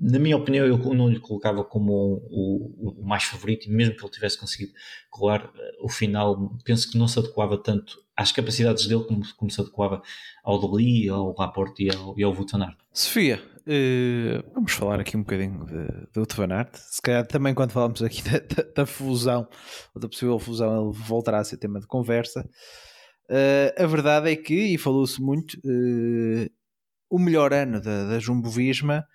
na minha opinião, eu não lhe colocava como o, o, mais favorito, e mesmo que ele tivesse conseguido colar eh, o final, penso que não se adequava tanto às capacidades dele como, como se adequava ao Dali, ao Laporte e ao, e ao. Sofia, uh, vamos falar aqui um bocadinho do Vutanart. Se calhar também quando falamos aqui da, da, da, fusão, ou da possível fusão, ele voltará a ser tema de conversa. Uh, a verdade é que, e falou-se muito, uh, o melhor ano da, da Jumbo Visma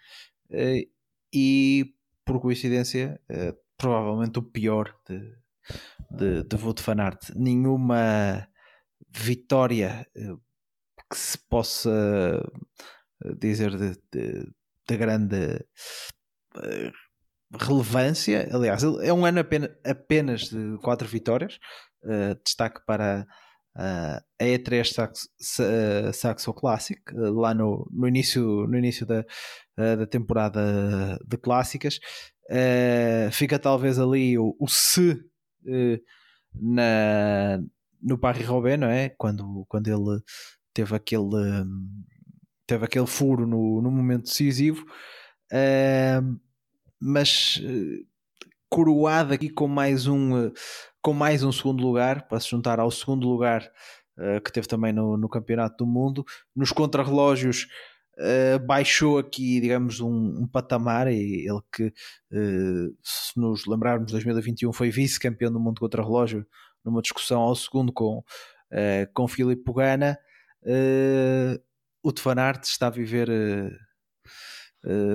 e, por coincidência, provavelmente o pior de, de, de Wout van Aert. Nenhuma vitória eh, que se possa eh, dizer de, de, de grande eh, relevância. Aliás, é um ano apenas, apenas de quatro vitórias. Destaque para a E3 Saxo, Saxo Classic, uh, lá no, no, início, no início da, da temporada de clássicas. fica talvez ali o, o se na, no Paris-Roubaix, não é? Quando, quando ele teve aquele, teve aquele furo no, no momento decisivo, mas coroado aqui com mais um com mais um segundo lugar para se juntar ao segundo lugar uh, que teve também no, no Campeonato do Mundo. Nos contrarrelógios uh, baixou aqui, digamos, um, um, patamar. E ele que, uh, se nos lembrarmos, 2021 foi vice-campeão do mundo contrarrelógio numa discussão ao segundo com, com Filipe Pugana. o de está a viver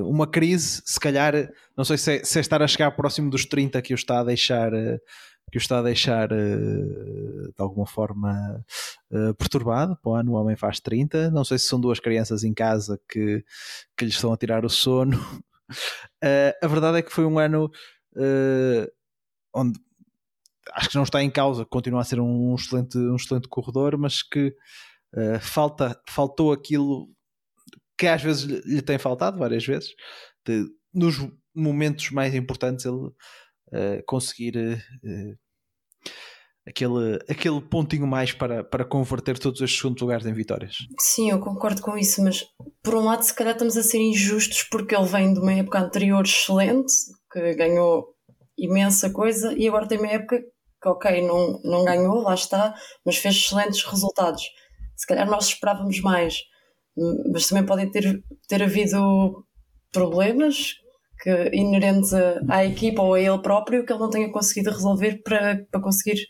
uma crise, se calhar, não sei se é, se é, estar a chegar próximo dos 30 que o está a deixar, uh, que o está a deixar uh, de alguma forma perturbado. Pô, ano o homem faz 30, não sei se são duas crianças em casa que, que lhe estão a tirar o sono. a verdade é que foi um ano onde acho que não está em causa, continua a ser um excelente, um excelente corredor, mas que falta, faltou aquilo que às vezes lhe tem faltado, várias vezes, de, nos momentos mais importantes ele uh, conseguir uh, aquele, aquele pontinho mais para, para converter todos estes segundos lugares em vitórias. Sim, eu concordo com isso, mas por um lado se calhar estamos a ser injustos porque ele vem de uma época anterior excelente, que ganhou imensa coisa, e agora tem uma época que ok, não, não ganhou, lá está, mas fez excelentes resultados. Se calhar nós esperávamos mais mas também podem ter, ter havido problemas que, inerentes à equipa ou a ele próprio que ele não tenha conseguido resolver para, para conseguir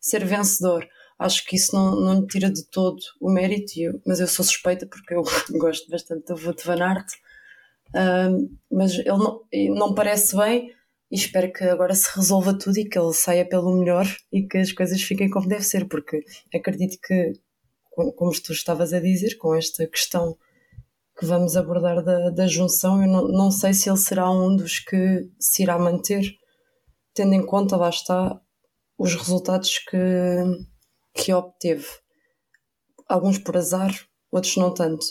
ser vencedor. Acho que isso não, não tira de todo o mérito, eu, mas eu sou suspeita porque eu gosto bastante do Wout van Aert, uh, mas ele não, não parece bem e espero que agora se resolva tudo e que ele saia pelo melhor e que as coisas fiquem como deve ser, porque acredito que como tu estavas a dizer, com esta questão que vamos abordar da, da junção, eu não, não sei se ele será um dos que se irá manter, tendo em conta, lá está, os resultados que, que obteve. Alguns por azar, outros não tanto.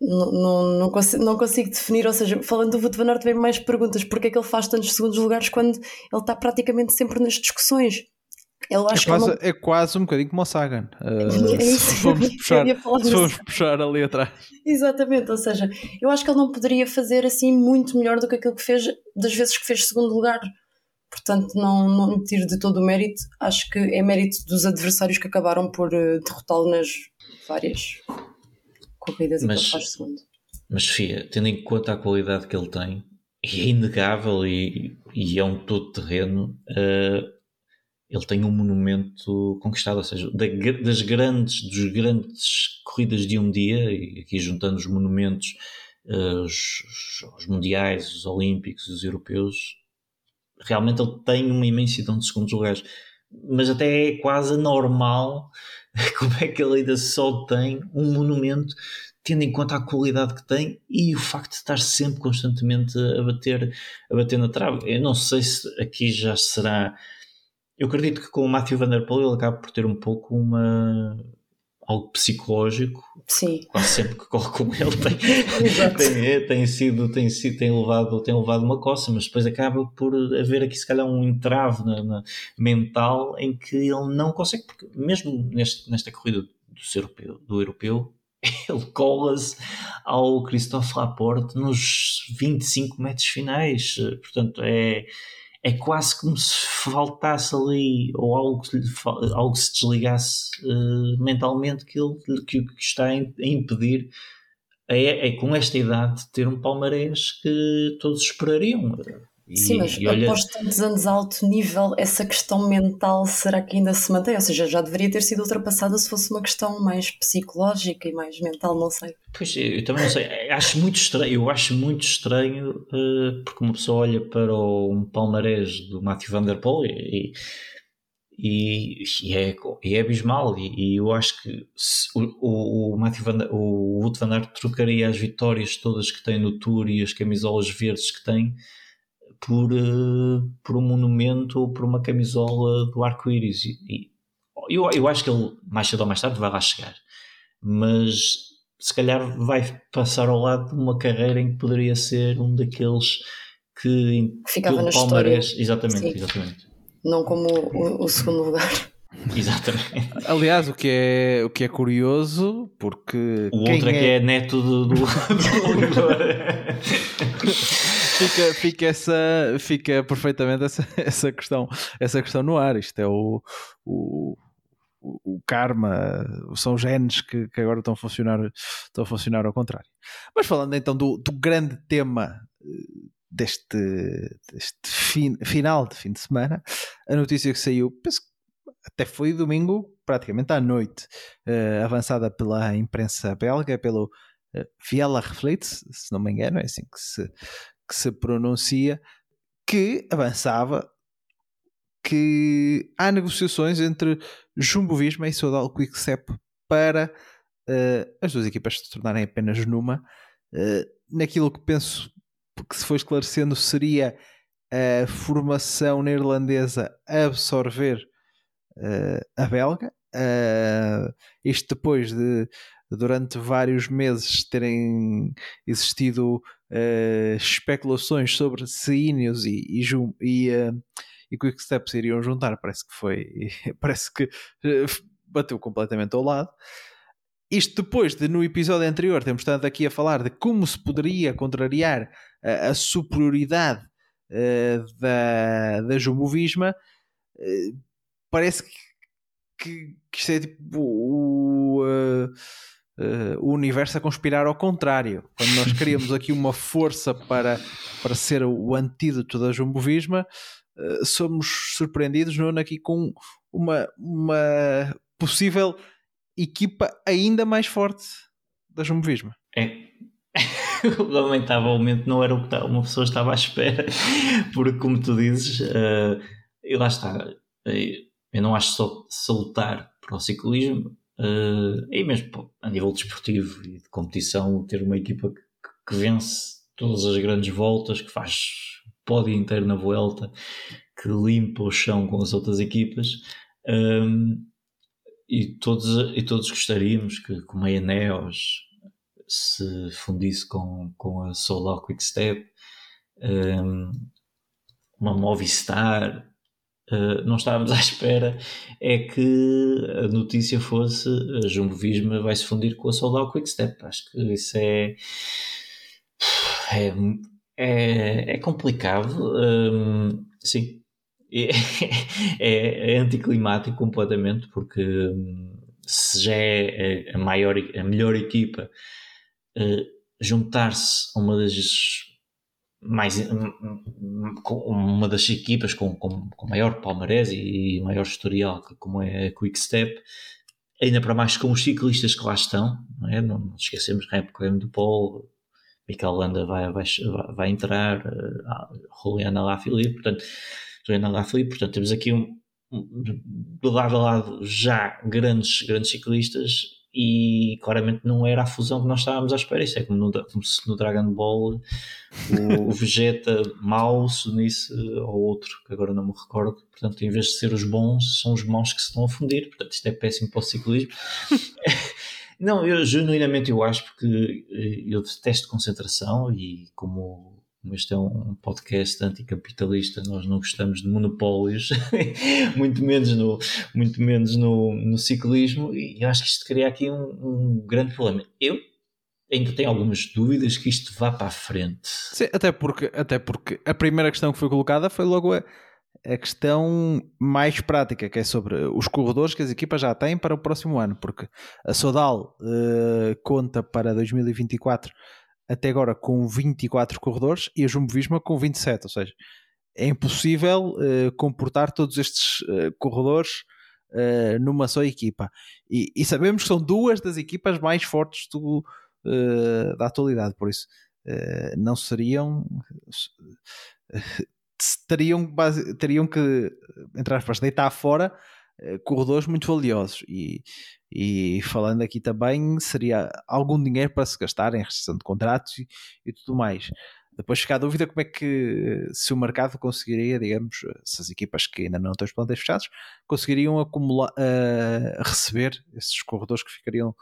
Não, não, não, consigo, não consigo definir, ou seja, falando do Wout van Aert, vem mais perguntas. Porque é que ele faz tantos segundos lugares quando ele está praticamente sempre nas discussões? Eu acho é, quase, não... é quase um bocadinho como o Sagan. Uh, é se formos, puxar, se formos puxar ali atrás. Exatamente, ou seja, eu acho que ele não poderia fazer assim muito melhor do que aquilo que fez das vezes que fez segundo lugar. Portanto, não, não me tiro de todo o mérito. Acho que é mérito dos adversários que acabaram por uh, derrotá-lo nas várias corridas mas, e que ele faz segundo. Mas, Fia, tendo em conta a qualidade que ele tem, é inegável e, e é um todo terreno. Uh, ele tem um monumento conquistado, ou seja, das grandes, dos grandes corridas de um dia, e aqui juntando os monumentos, eh, os, os mundiais, os olímpicos, os europeus, realmente ele tem uma imensidão de segundos lugares, mas até é quase normal como é que ele ainda só tem um monumento tendo em conta a qualidade que tem e o facto de estar sempre constantemente a bater, a bater na trave. Eu não sei se aqui já será eu acredito que com o Matthew Van Der Poel ele acaba por ter um pouco uma algo psicológico. Sim. Quase sempre que corre com ele tem, tem, é, tem, sido, tem, sido, tem, levado, tem levado uma coça, mas depois acaba por haver aqui se calhar um entrave na, na mental em que ele não consegue, porque mesmo neste, nesta corrida do, europeu, do europeu ele cola-se ao Christophe Laporte nos 25 metros finais, portanto é é quase como se faltasse ali ou algo, algo se desligasse uh, mentalmente que ele que, que está a impedir é, é, com esta idade ter um palmarés que todos esperariam. E, Sim, mas e olha... após tantos anos alto nível, essa questão mental será que ainda se mantém? Ou seja, já deveria ter sido ultrapassada se fosse uma questão mais psicológica e mais mental, não sei. Pois, eu também não sei. Acho muito estranho, eu acho muito estranho, uh, porque uma pessoa olha para o, um palmarés do Matthew Van Der Poel e, e, e, é, e é abismal. E, e eu acho que o, o, Matthew Van Der, o Wout Van Aert trocaria as vitórias todas que tem no Tour e as camisolas verdes que tem por, uh, por um monumento ou por uma camisola do arco-íris. E, eu, eu acho que ele, mais cedo ou mais tarde, vai lá chegar. Mas se calhar vai passar ao lado de uma carreira em que poderia ser um daqueles que, ficava na Palmarés, história. Exatamente, exatamente. Não como o, o segundo lugar. Exatamente. Aliás, o que é, o que é curioso, porque. O outro é, é que é neto do, do, do fica, fica, essa, fica perfeitamente essa, essa, questão, essa questão no ar. Isto é o, o, o, o karma, são genes que, que, agora estão a, funcionar, estão a funcionar ao contrário. Mas falando então do, do grande tema deste, deste fin, final de fim de semana, a notícia que saiu, penso que até foi domingo, praticamente à noite, uh, avançada pela imprensa belga, pelo uh, Viela Reflete, se não me engano, é assim que se, que se pronuncia, que avançava que há negociações entre Jumbo Visma e Sodal Quickstep para uh, as duas equipas se tornarem apenas numa. Naquilo que penso que se foi esclarecendo seria a formação neerlandesa absorver a belga. isto depois de durante vários meses terem existido especulações sobre se Ineos e, e, e e Quick Steps iriam juntar, parece que foi, parece que eh, bateu completamente ao lado. Isto depois de no episódio anterior termos estado aqui a falar de como se poderia contrariar a, a superioridade uh, da, da Jumbo Visma, uh, parece que, que, isto é tipo o, uh, o universo a conspirar ao contrário. Quando nós queríamos aqui uma força para, para ser o antídoto da Jumbo Visma, eh, somos surpreendidos, Nuno, aqui com uma, uma possível equipa ainda mais forte da Jumbovisma. É. Lamentavelmente não era o que uma pessoa estava à espera, porque, como tu dizes, uh, e lá está, eu não acho só salutar para o ciclismo, uh, e mesmo a nível desportivo e de competição, ter uma equipa que, que vence todas as grandes voltas, que faz pódio inteiro na volta, que limpa o chão com as outras equipas. Um, e, todos, e todos gostaríamos que, como a Eneos se fundisse com, com a Solo Quick Step, um, uma Movistar. Uh, não estávamos à espera é que a notícia fosse a Jumbo Visma vai se fundir com a Solo Quick Step. Acho que isso é, é é, é complicado, hum, sim. É, é, é, anticlimático completamente, porque hum, se já é a, maior, a melhor equipa, uh, juntar-se a uma das mais uma das equipas com, com, com maior palmarés e maior historial, como é a Quick Step, ainda para mais com os ciclistas que lá estão, não, é? não, não esquecemos Remco do Paul, Mikel Landa vai, vai, vai entrar, uh, Juliana Lafilippe, portanto, Juliana Lafilippe, portanto, temos aqui um, de lado a lado já grandes, grandes ciclistas e claramente não era a fusão que nós estávamos à espera. Isso é como, no, como se no Dragon Ball o, Vegeta mau se unisse ao outro, que agora não me recordo. Portanto, em vez de ser os bons, são os maus que se estão a fundir. Portanto, isto é péssimo para o ciclismo. Não, eu genuinamente eu acho porque eh, eu detesto concentração e como, como este é um podcast anticapitalista, nós não gostamos de monopólios, muito menos no, muito menos no, no ciclismo, e acho que isto cria aqui um, um grande problema. Eu ainda tenho algumas dúvidas que isto vá para a frente. Sim, até porque, até porque a primeira questão que foi colocada foi logo a a questão mais prática, que é sobre os corredores que as equipas já têm para o próximo ano, porque a Sodal uh, conta para 2024 até agora com 24 corredores e a Jumbo Visma com 27, ou seja, é impossível uh, comportar todos estes uh, corredores numa só equipa. E, e, sabemos que são duas das equipas mais fortes do, da atualidade, por isso não seriam teriam, teriam que, entre aspas, deitar fora corredores muito valiosos e, e falando aqui também seria algum dinheiro para se gastar em restrição de contratos e, e tudo mais. Depois fica a dúvida como é que se o mercado conseguiria, digamos, se as equipas que ainda não têm os plantéis fechados, conseguiriam acumular, uh, receber esses corredores que ficariam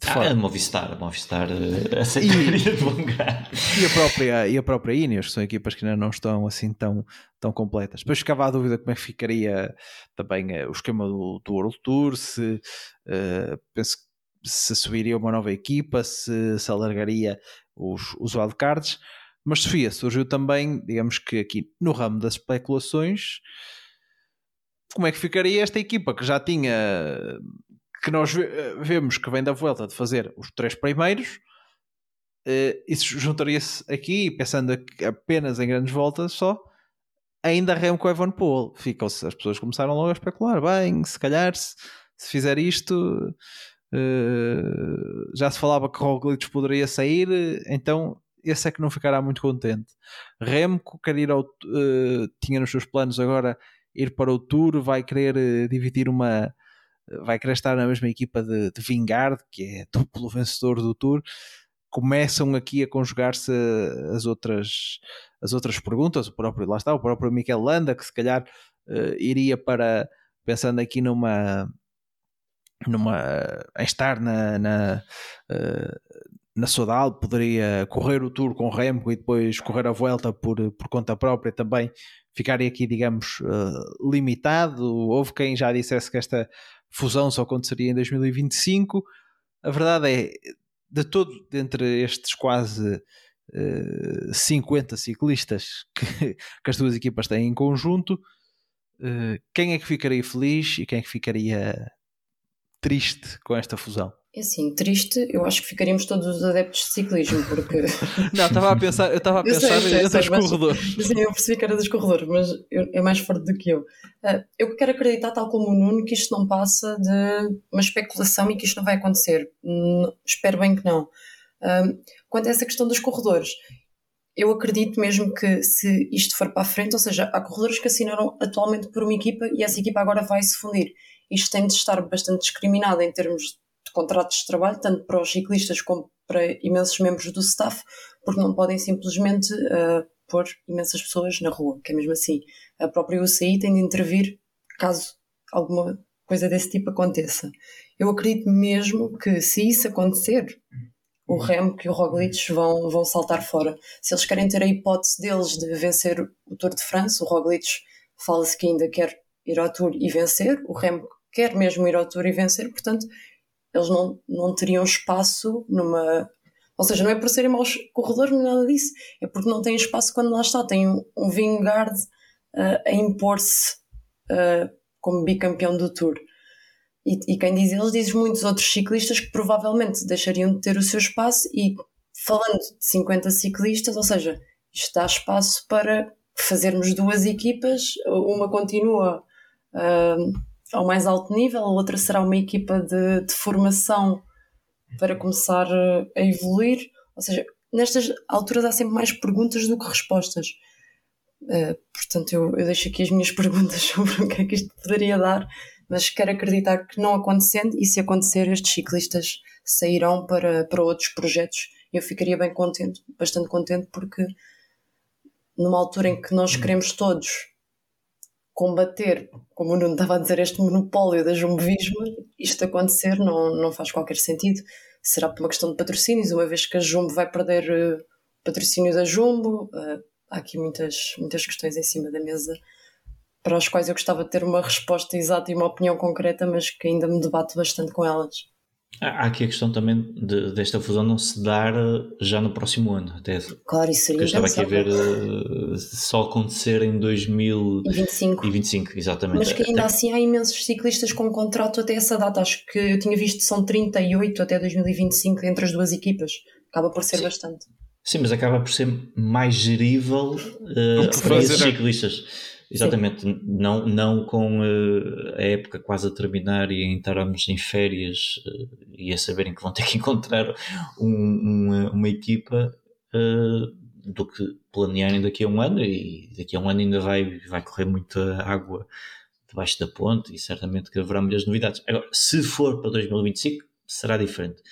de ah, a Movistar, a Movistar uh, aceitaria de bom E a própria, e a própria Ineos, que são equipas que ainda não estão assim tão, tão completas. Depois ficava a dúvida como é que ficaria também uh, o esquema do, do World Tour, se uh, penso se subiria uma nova equipa, se, se alargaria os, os wildcards. Mas Sofia, surgiu também, digamos que aqui no ramo das especulações, como é que ficaria esta equipa que já tinha que nós vemos que vem da volta de fazer os três primeiros uh, isso juntaria-se aqui pensando apenas em grandes voltas só ainda Remco Evenepoel ficam-se as pessoas começaram logo a especular bem, se calhar se, se fizer isto uh, já se falava que Roglic poderia sair então esse é que não ficará muito contente Remco quer ir ao tinha nos seus planos agora ir para o Tour, vai querer dividir uma. Vai querer estar na mesma equipa de, de Vingard, que é duplo vencedor do Tour. Começam aqui a conjugar-se as outras, as outras perguntas. O próprio, lá está, o próprio Mikel Landa, que se calhar uh, iria para. pensando aqui numa. numa em estar na, na uh, na Sodal, poderia correr o Tour com Remco e depois correr a volta por, por conta própria também ficaria aqui, digamos, uh, limitado. Houve quem já dissesse que esta fusão só aconteceria em 2025. A verdade é, de todo, dentre estes quase uh, eh, 50 ciclistas que, que, as duas equipas têm em conjunto, uh, quem é que ficaria feliz e quem é que ficaria triste com esta fusão? É assim, triste, eu acho que ficaríamos todos os adeptos de ciclismo, porque. não, estava a pensar, eu estava a pensar em outros corredores. Sim, eu percebi que era dos corredores, mas eu, é mais forte do que eu. Uh, eu quero acreditar, tal como o Nuno, que isto não passa de uma especulação e que isto não vai acontecer. espero bem que não. Uh, quanto a essa questão dos corredores, eu acredito mesmo que se isto for para a frente, ou seja, há corredores que assinaram atualmente por uma equipa e essa equipa agora vai se fundir. Isto tem de estar bastante discriminado em termos contratos de trabalho, tanto para os ciclistas como para imensos membros do staff, porque não podem simplesmente uh, pôr imensas pessoas na rua, que é mesmo assim. A própria UCI tem de intervir caso alguma coisa desse tipo aconteça. Eu acredito mesmo que se isso acontecer, o Remo e o Roglic vão, vão saltar fora. Se eles querem ter a hipótese deles de vencer o Tour de France, o Roglic fala-se que ainda quer ir ao Tour e vencer, o Remo quer mesmo ir ao Tour e vencer, portanto, eles não, não teriam espaço numa. Ou seja, não é por serem maus corredores, nem nada disso, é porque não têm espaço quando lá está. Tem um, um Vingard uh, a impor-se uh, como bicampeão do Tour. E, e, quem diz eles, diz muitos outros ciclistas que provavelmente deixariam de ter o seu espaço. E falando de 50 ciclistas, ou seja, isto dá espaço para fazermos duas equipas, uma continua. Uh, ao mais alto nível, a outra será uma equipa de, de formação para começar a evoluir. Ou seja, nestas alturas há sempre mais perguntas do que respostas. Uh, portanto, eu, eu, deixo aqui as minhas perguntas sobre o que é que isto poderia dar, mas quero acreditar que não acontecendo, e se acontecer, estes ciclistas sairão para, para outros projetos. Eu ficaria bem contente, bastante contente, porque numa altura em que nós queremos todos combater, como o Nuno estava a dizer, este monopólio da Jumbovisma, isto acontecer não, não faz qualquer sentido. Será por uma questão de patrocínios, uma vez que a Jumbo vai perder uh, patrocínio da Jumbo. Uh, há aqui muitas, muitas questões em cima da mesa para as quais eu gostava de ter uma resposta exata e uma opinião concreta, mas que ainda me debato bastante com elas. Há aqui a questão também de, desta fusão não se dar eh, já no próximo ano. Até, claro, isso seria Eu estava aqui a ver uh, só acontecer em 2025. E 25, exatamente. Mas que ainda até... assim há imensos ciclistas com contrato até essa data. Acho que eu tinha visto são 38 até 2025 entre as duas equipas. Acaba por ser Sim. bastante. Sim, mas acaba por ser mais gerível uh, para esses ciclistas. Exatamente, não, não com uh, a época quase a terminar e entrarmos em férias uh, e a saberem que vão ter que encontrar um, uma, equipa uh, do que planearem daqui a um ano e daqui a um ano ainda vai, vai correr muita água debaixo da ponte e certamente que haverá muitas novidades. Agora, se for para 2025, será diferente.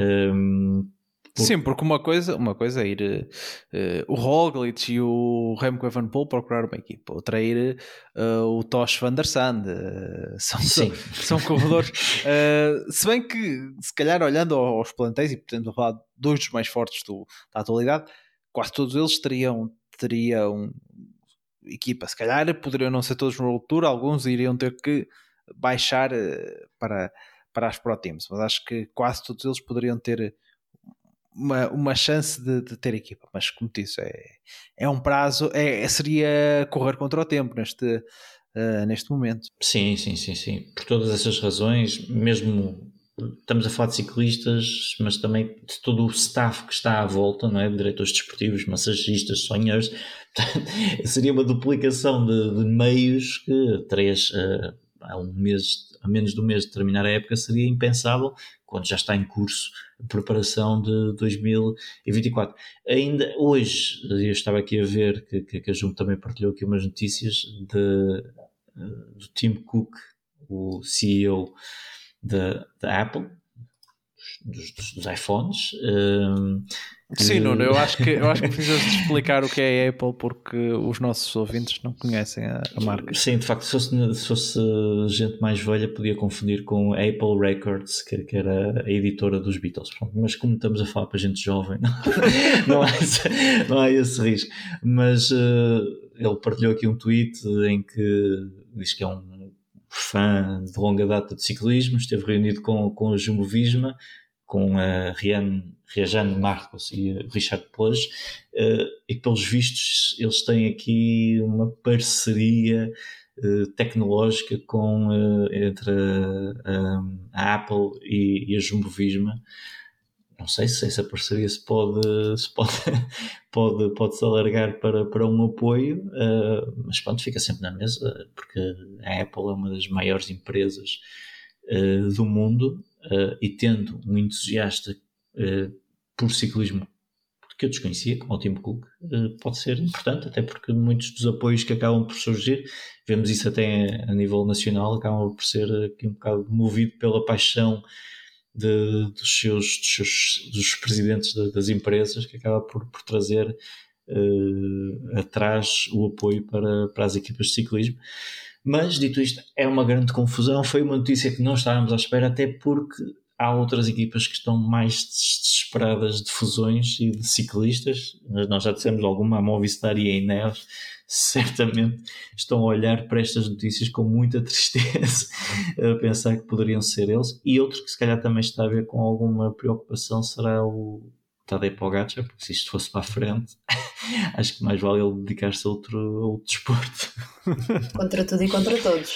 Um, Sim, porque uma coisa, uma coisa é ir uh, o Roglic e o Remco Evenepoel procurar uma equipa, outra é ir uh, o Tosh van der Sande. Uh, são, são, são, corredores. se bem que, se calhar, olhando aos plantéis e tendo falar dois dos mais fortes do, da atualidade, quase todos eles teriam, teriam equipa. Se calhar poderiam não ser todos no World Tour, alguns iriam ter que baixar para, para as Pro Teams, mas acho que quase todos eles poderiam ter uma, uma chance de, de, ter equipa, mas como disse, é, é um prazo, é, seria correr contra o tempo neste, uh, neste momento. Sim, sim, sim, sim. Por todas essas razões, mesmo estamos a falar de ciclistas, mas também de todo o staff que está à volta, não é? Diretores desportivos, massagistas, sonheiros. Seria uma duplicação de, de meios que três, uh, um mês, a menos do mês de terminar a época, seria impensável quando já está em curso a preparação de 2024. Ainda hoje, eu estava aqui a ver que, que, que a Jumbo também partilhou aqui umas notícias de, do Tim Cook, o CEO da, Apple, dos, dos, dos iPhones. Um, Sim, Nuno, eu acho que, eu acho que precisas de explicar o que é a Apple porque os nossos ouvintes não conhecem a, a marca. Sim, de facto, se fosse, se fosse, gente mais velha, podia confundir com a Apple Records, que, que, era a editora dos Beatles. Pronto, mas como estamos a falar para gente jovem, não, não, há, esse, não há esse risco. Mas uh, ele partilhou aqui um tweet em que diz que é um fã de longa data de ciclismo, esteve reunido com, com a Jumbo Visma, com a Rian, Riajane Marcos e Richard Plage, uh, e pelos vistos eles têm aqui uma parceria uh, tecnológica com, uh, entre a, a, Apple e, e a Jumbo Visma. Não sei se essa parceria se pode se pode, pode, pode se alargar para, para um apoio, mas pronto, fica sempre na mesa, porque a Apple é uma das maiores empresas do mundo uh, e tendo um entusiasta por ciclismo que eu desconhecia, como o Tim Cook, pode ser importante, até porque muitos dos apoios que acabam por surgir, vemos isso até a nível nacional, acabam por ser aqui um bocado movido pela paixão de, dos, seus, dos, seus, dos presidentes de, das empresas que acaba por, por trazer uh, atrás o apoio para, para as equipas de ciclismo. Mas, dito isto, é uma grande confusão. Foi uma notícia que não estávamos à espera, até porque há outras equipas que estão mais desesperadas de fusões e de ciclistas. Nós já dissemos alguma, a Movistar e a Ineos certamente estão a olhar para estas notícias com muita tristeza, a pensar que poderiam ser eles. E outro que se calhar também está a ver com alguma preocupação será o Tadej Pogacar, porque se isto fosse para a frente, acho que mais vale ele dedicar-se a outro, a outro desporto. Contra tudo e contra todos.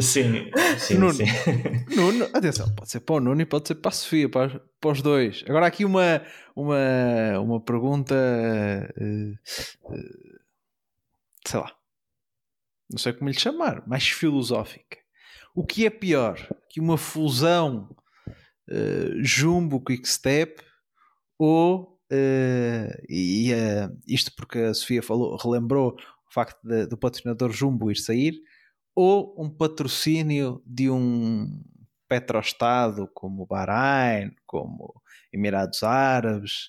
Sim, sim, Nuno, sim. Nuno, atenção, pode ser para o Nuno e pode ser para a Sofia, para, para os dois. Agora aqui uma, uma, uma pergunta... Uh, uh, sei lá, não sei como lhe chamar, mais filosófica. O que é pior que uma fusão uh, Jumbo Quickstep ou uh, e uh, isto porque a Sofia falou, relembrou o facto de, do patrocinador Jumbo ir sair ou um patrocínio de um petrostado como Bahrein, como Emirados Árabes,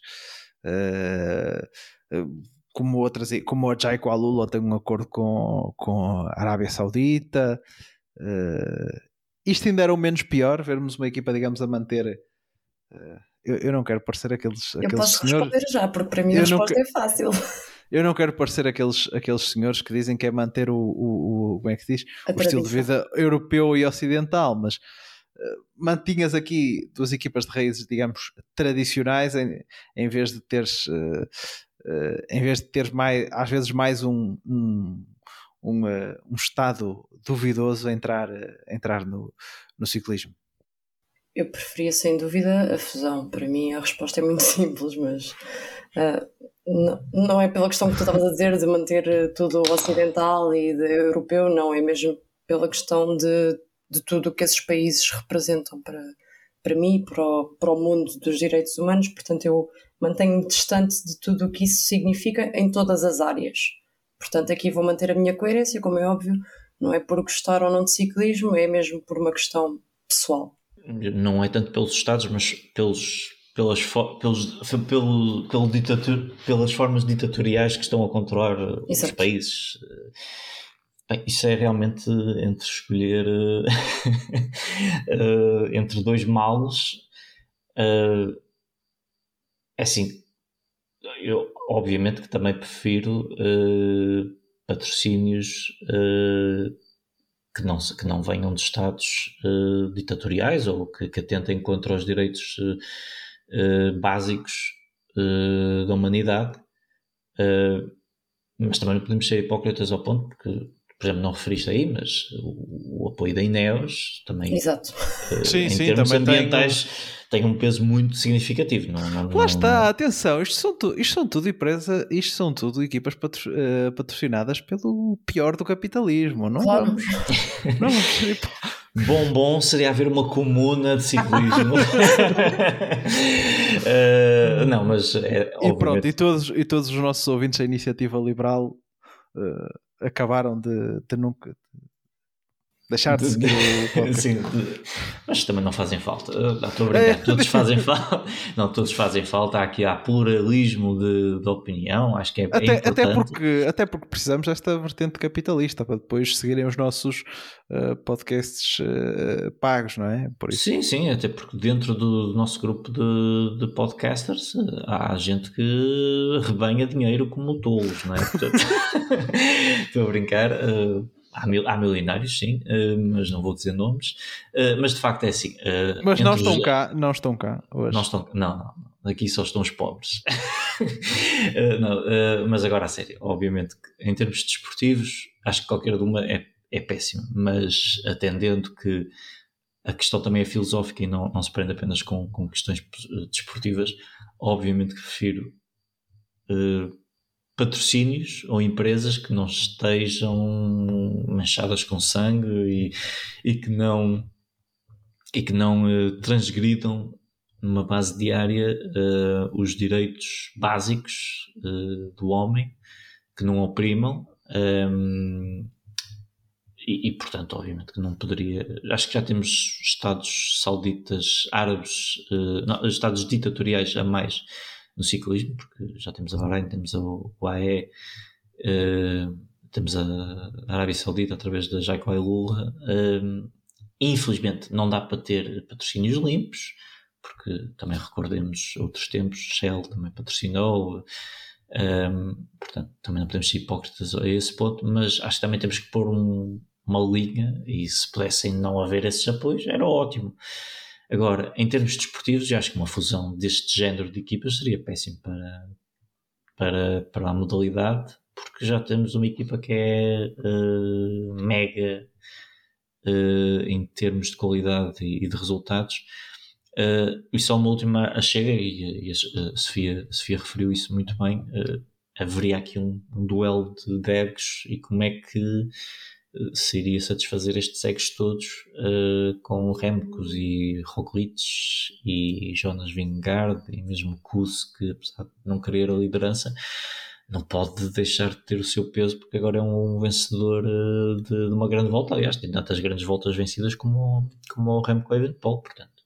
como outras, como a Jai Kuala tem um acordo com, com a Arábia Saudita. Uh, isto ainda era o menos pior, vermos uma equipa, digamos, a manter. Uh, eu, eu, não quero parecer aqueles, eu aqueles posso senhores. responder já, porque para mim a resposta é fácil. Eu não quero parecer aqueles, aqueles senhores que dizem que é manter o, o, o como é que diz? o estilo de vida europeu e ocidental, mas uh, mantinhas aqui duas equipas de raízes, digamos, tradicionais, em, em vez de teres uh, uh, em vez de ter mais, às vezes mais um, um, um, um estado duvidoso a entrar, entrar no, no ciclismo? Eu preferia sem dúvida a fusão. Para mim a resposta é muito simples, mas não, não é pela questão que tu estavas a dizer de manter tudo ocidental e europeu, não, é mesmo pela questão de, de tudo o que esses países representam para, para mim, para o, para o mundo dos direitos humanos. Portanto, eu mantenho-me distante de tudo o que isso significa em todas as áreas. Portanto, aqui vou manter a minha coerência, como é óbvio, não é por gostar ou não de ciclismo, é mesmo por uma questão pessoal. Não é tanto pelos Estados, mas pelos, pelas, pelos, pelo, pelo ditatur, pelas formas ditatoriais que estão a controlar Exato. os países. Bem, isso é realmente entre escolher uh, entre dois males. Uh, é assim, eu obviamente que também prefiro uh, patrocínios uh, que, não, que não venham de Estados uh, ditatoriais ou que, que atentem contra os direitos básicos da humanidade, mas também não podemos ser hipócritas ao ponto, porque por exemplo, não referiste aí, mas o, o apoio da Ineos também, Exato. Sim, em sim, termos também tem ambientais, tem um peso muito significativo. Não, não, Lá não- está, atenção, isto são, tu, isto são tudo empresa, isto são tudo equipas patro- eh, patrocinadas pelo pior do capitalismo, não Claro. vamos. Não vamos tipo, Bom, bom seria haver uma comuna de ciclismo. Eh, não, mas é, e pronto, e todos, e todos os nossos ouvintes da iniciativa liberal eh, acabaram de, de nunca deixar de seguir o podcast. Sim, mas também não fazem falta. Ah, Estou a brincar, todos fazem falta. Não, todos fazem falta. Há aqui há pluralismo de, de opinião. Acho que é, é Até, importante. até, porque, até porque precisamos desta vertente capitalista para depois seguirem os nossos eh, podcasts eh, pagos, não é? Por isso. Sim, sim, até porque dentro do nosso grupo de, de podcasters há gente que rebanha dinheiro como tolos, não é? Portanto, estou a brincar. eh, há, mil, há milionários, sim, eh, mas não vou dizer nomes. Eh, mas de facto é assim. eh, Mas não estão os- cá, não estão cá hoje. Não estão, não, não, aqui só estão os pobres. Não, mas agora a sério, obviamente em termos desportivos, acho que qualquer uma é, é péssima, mas atendendo que a questão também é filosófica e não, não se prende apenas com, com questões desportivas, obviamente que prefiro eh, patrocínios ou empresas que não estejam manchadas com sangue e, e que não e que não eh, transgridam numa base diária eh, os direitos básicos eh, do homem, que não oprimam. ehm, e, e, portanto, obviamente que não poderia. Acho que já temos Estados sauditas, árabes, não, Estados ditatoriais a mais no ciclismo, porque já temos a Bahrein, temos o UAE, eh, temos a Arábia Saudita através da Jaico Lula. ehm, infelizmente, não dá para ter patrocínios limpos, porque também recordemos outros tempos, Shell também patrocinou. ehm, portanto, também não podemos ser hipócritas a esse ponto, mas acho que também temos que pôr um- uma linha e se pudessem não haver esses apoios, era ótimo. Agora, em termos desportivos, eu acho que uma fusão deste género de equipas seria péssimo para, para, para a modalidade, porque já temos uma equipa que é eh, mega eh, em termos de qualidade e, e de resultados. Eh, e só uma última a chega, e, e a, Sofia, a Sofia referiu isso muito bem. haveria aqui um, um duelo de egos e como é que se iria satisfazer estes egos todos eh, com Remcos e Roglic e Jonas Vingegaard e mesmo Kuss que apesar de não querer a liderança não pode deixar de ter o seu peso porque agora é um vencedor eh, de, de uma grande volta. Aliás tem tantas grandes voltas vencidas como, como o Remco Evenepoel portanto.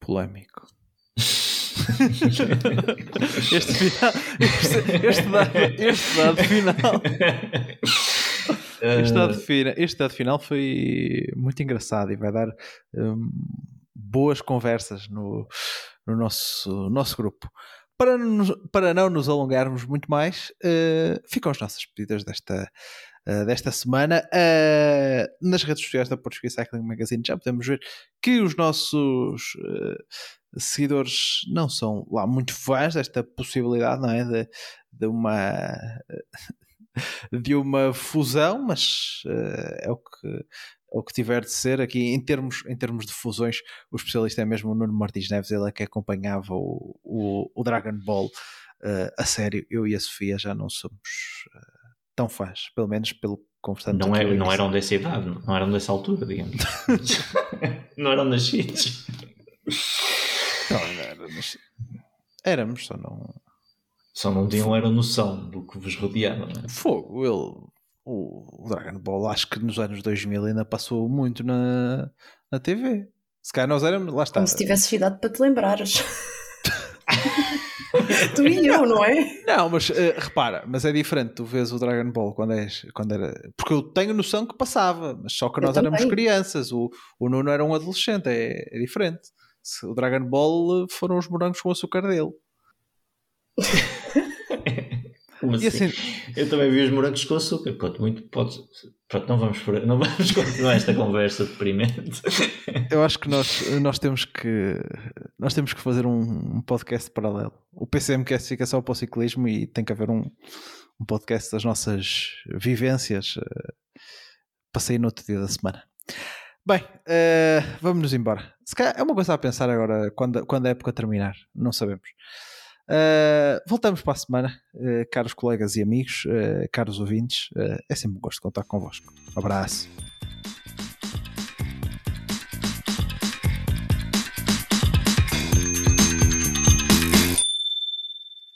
Polémico. este final, este, este dado, este dado final, este dado, fina- este dado final foi muito engraçado e vai dar hum, boas conversas no, no nosso, nosso grupo. Para, nos- para não nos alongarmos muito mais, eh, ficam as nossas pedidas desta, eh, desta semana. Eh, nas redes sociais da Portuguese Cycling Magazine já podemos ver que os nossos eh, seguidores não são lá muito fãs desta possibilidade, não é? De, de uma de uma fusão, mas eh, é o que é o que tiver de ser aqui em termos, em termos de fusões, o especialista é mesmo o Nuno Martins Neves, ele é que acompanhava o, o, o Dragon Ball eh, a sério. Eu e a Sofia já não somos eh, tão fãs, pelo menos pelo conversando não, é, não eram dessa idade não eram dessa altura digamos não eram nascidos Não, não éramos, éramos, só não. Só não tinham era noção do que vos rodeava não é? Fogo, ele. O, Dragon Ball, acho que nos anos 2000 ainda passou muito na, na TV. Se calhar nós éramos, lá está. Como se tivesses idade para te lembrares. tu e eu, não é? Não, mas eh, repara, mas é diferente. Tu vês o Dragon Ball quando, és, quando era. Porque eu tenho noção que passava, mas só que Eu nós éramos também. crianças. O, o Nuno era um adolescente, é, é diferente. Se o Dragon Ball eh, foram os morangos com açúcar dele. Como assim? assim, Eu também vi os morangos com açúcar. Pronto, muito, pode... Pronto não, vamos por... não vamos continuar esta conversa deprimente. eu acho que nós, nós temos que nós temos que fazer um, podcast paralelo. O PCMcast fica só para o ciclismo e tem que haver um, um podcast das nossas vivências eh, passei no outro dia da semana. Bem, uh, vamos nos embora. Se calhar é uma coisa a pensar agora quando, quando a época terminar, não sabemos. Uh, voltamos para a semana, uh, caros colegas e amigos, caros ouvintes. é sempre um gosto contar convosco. Um abraço.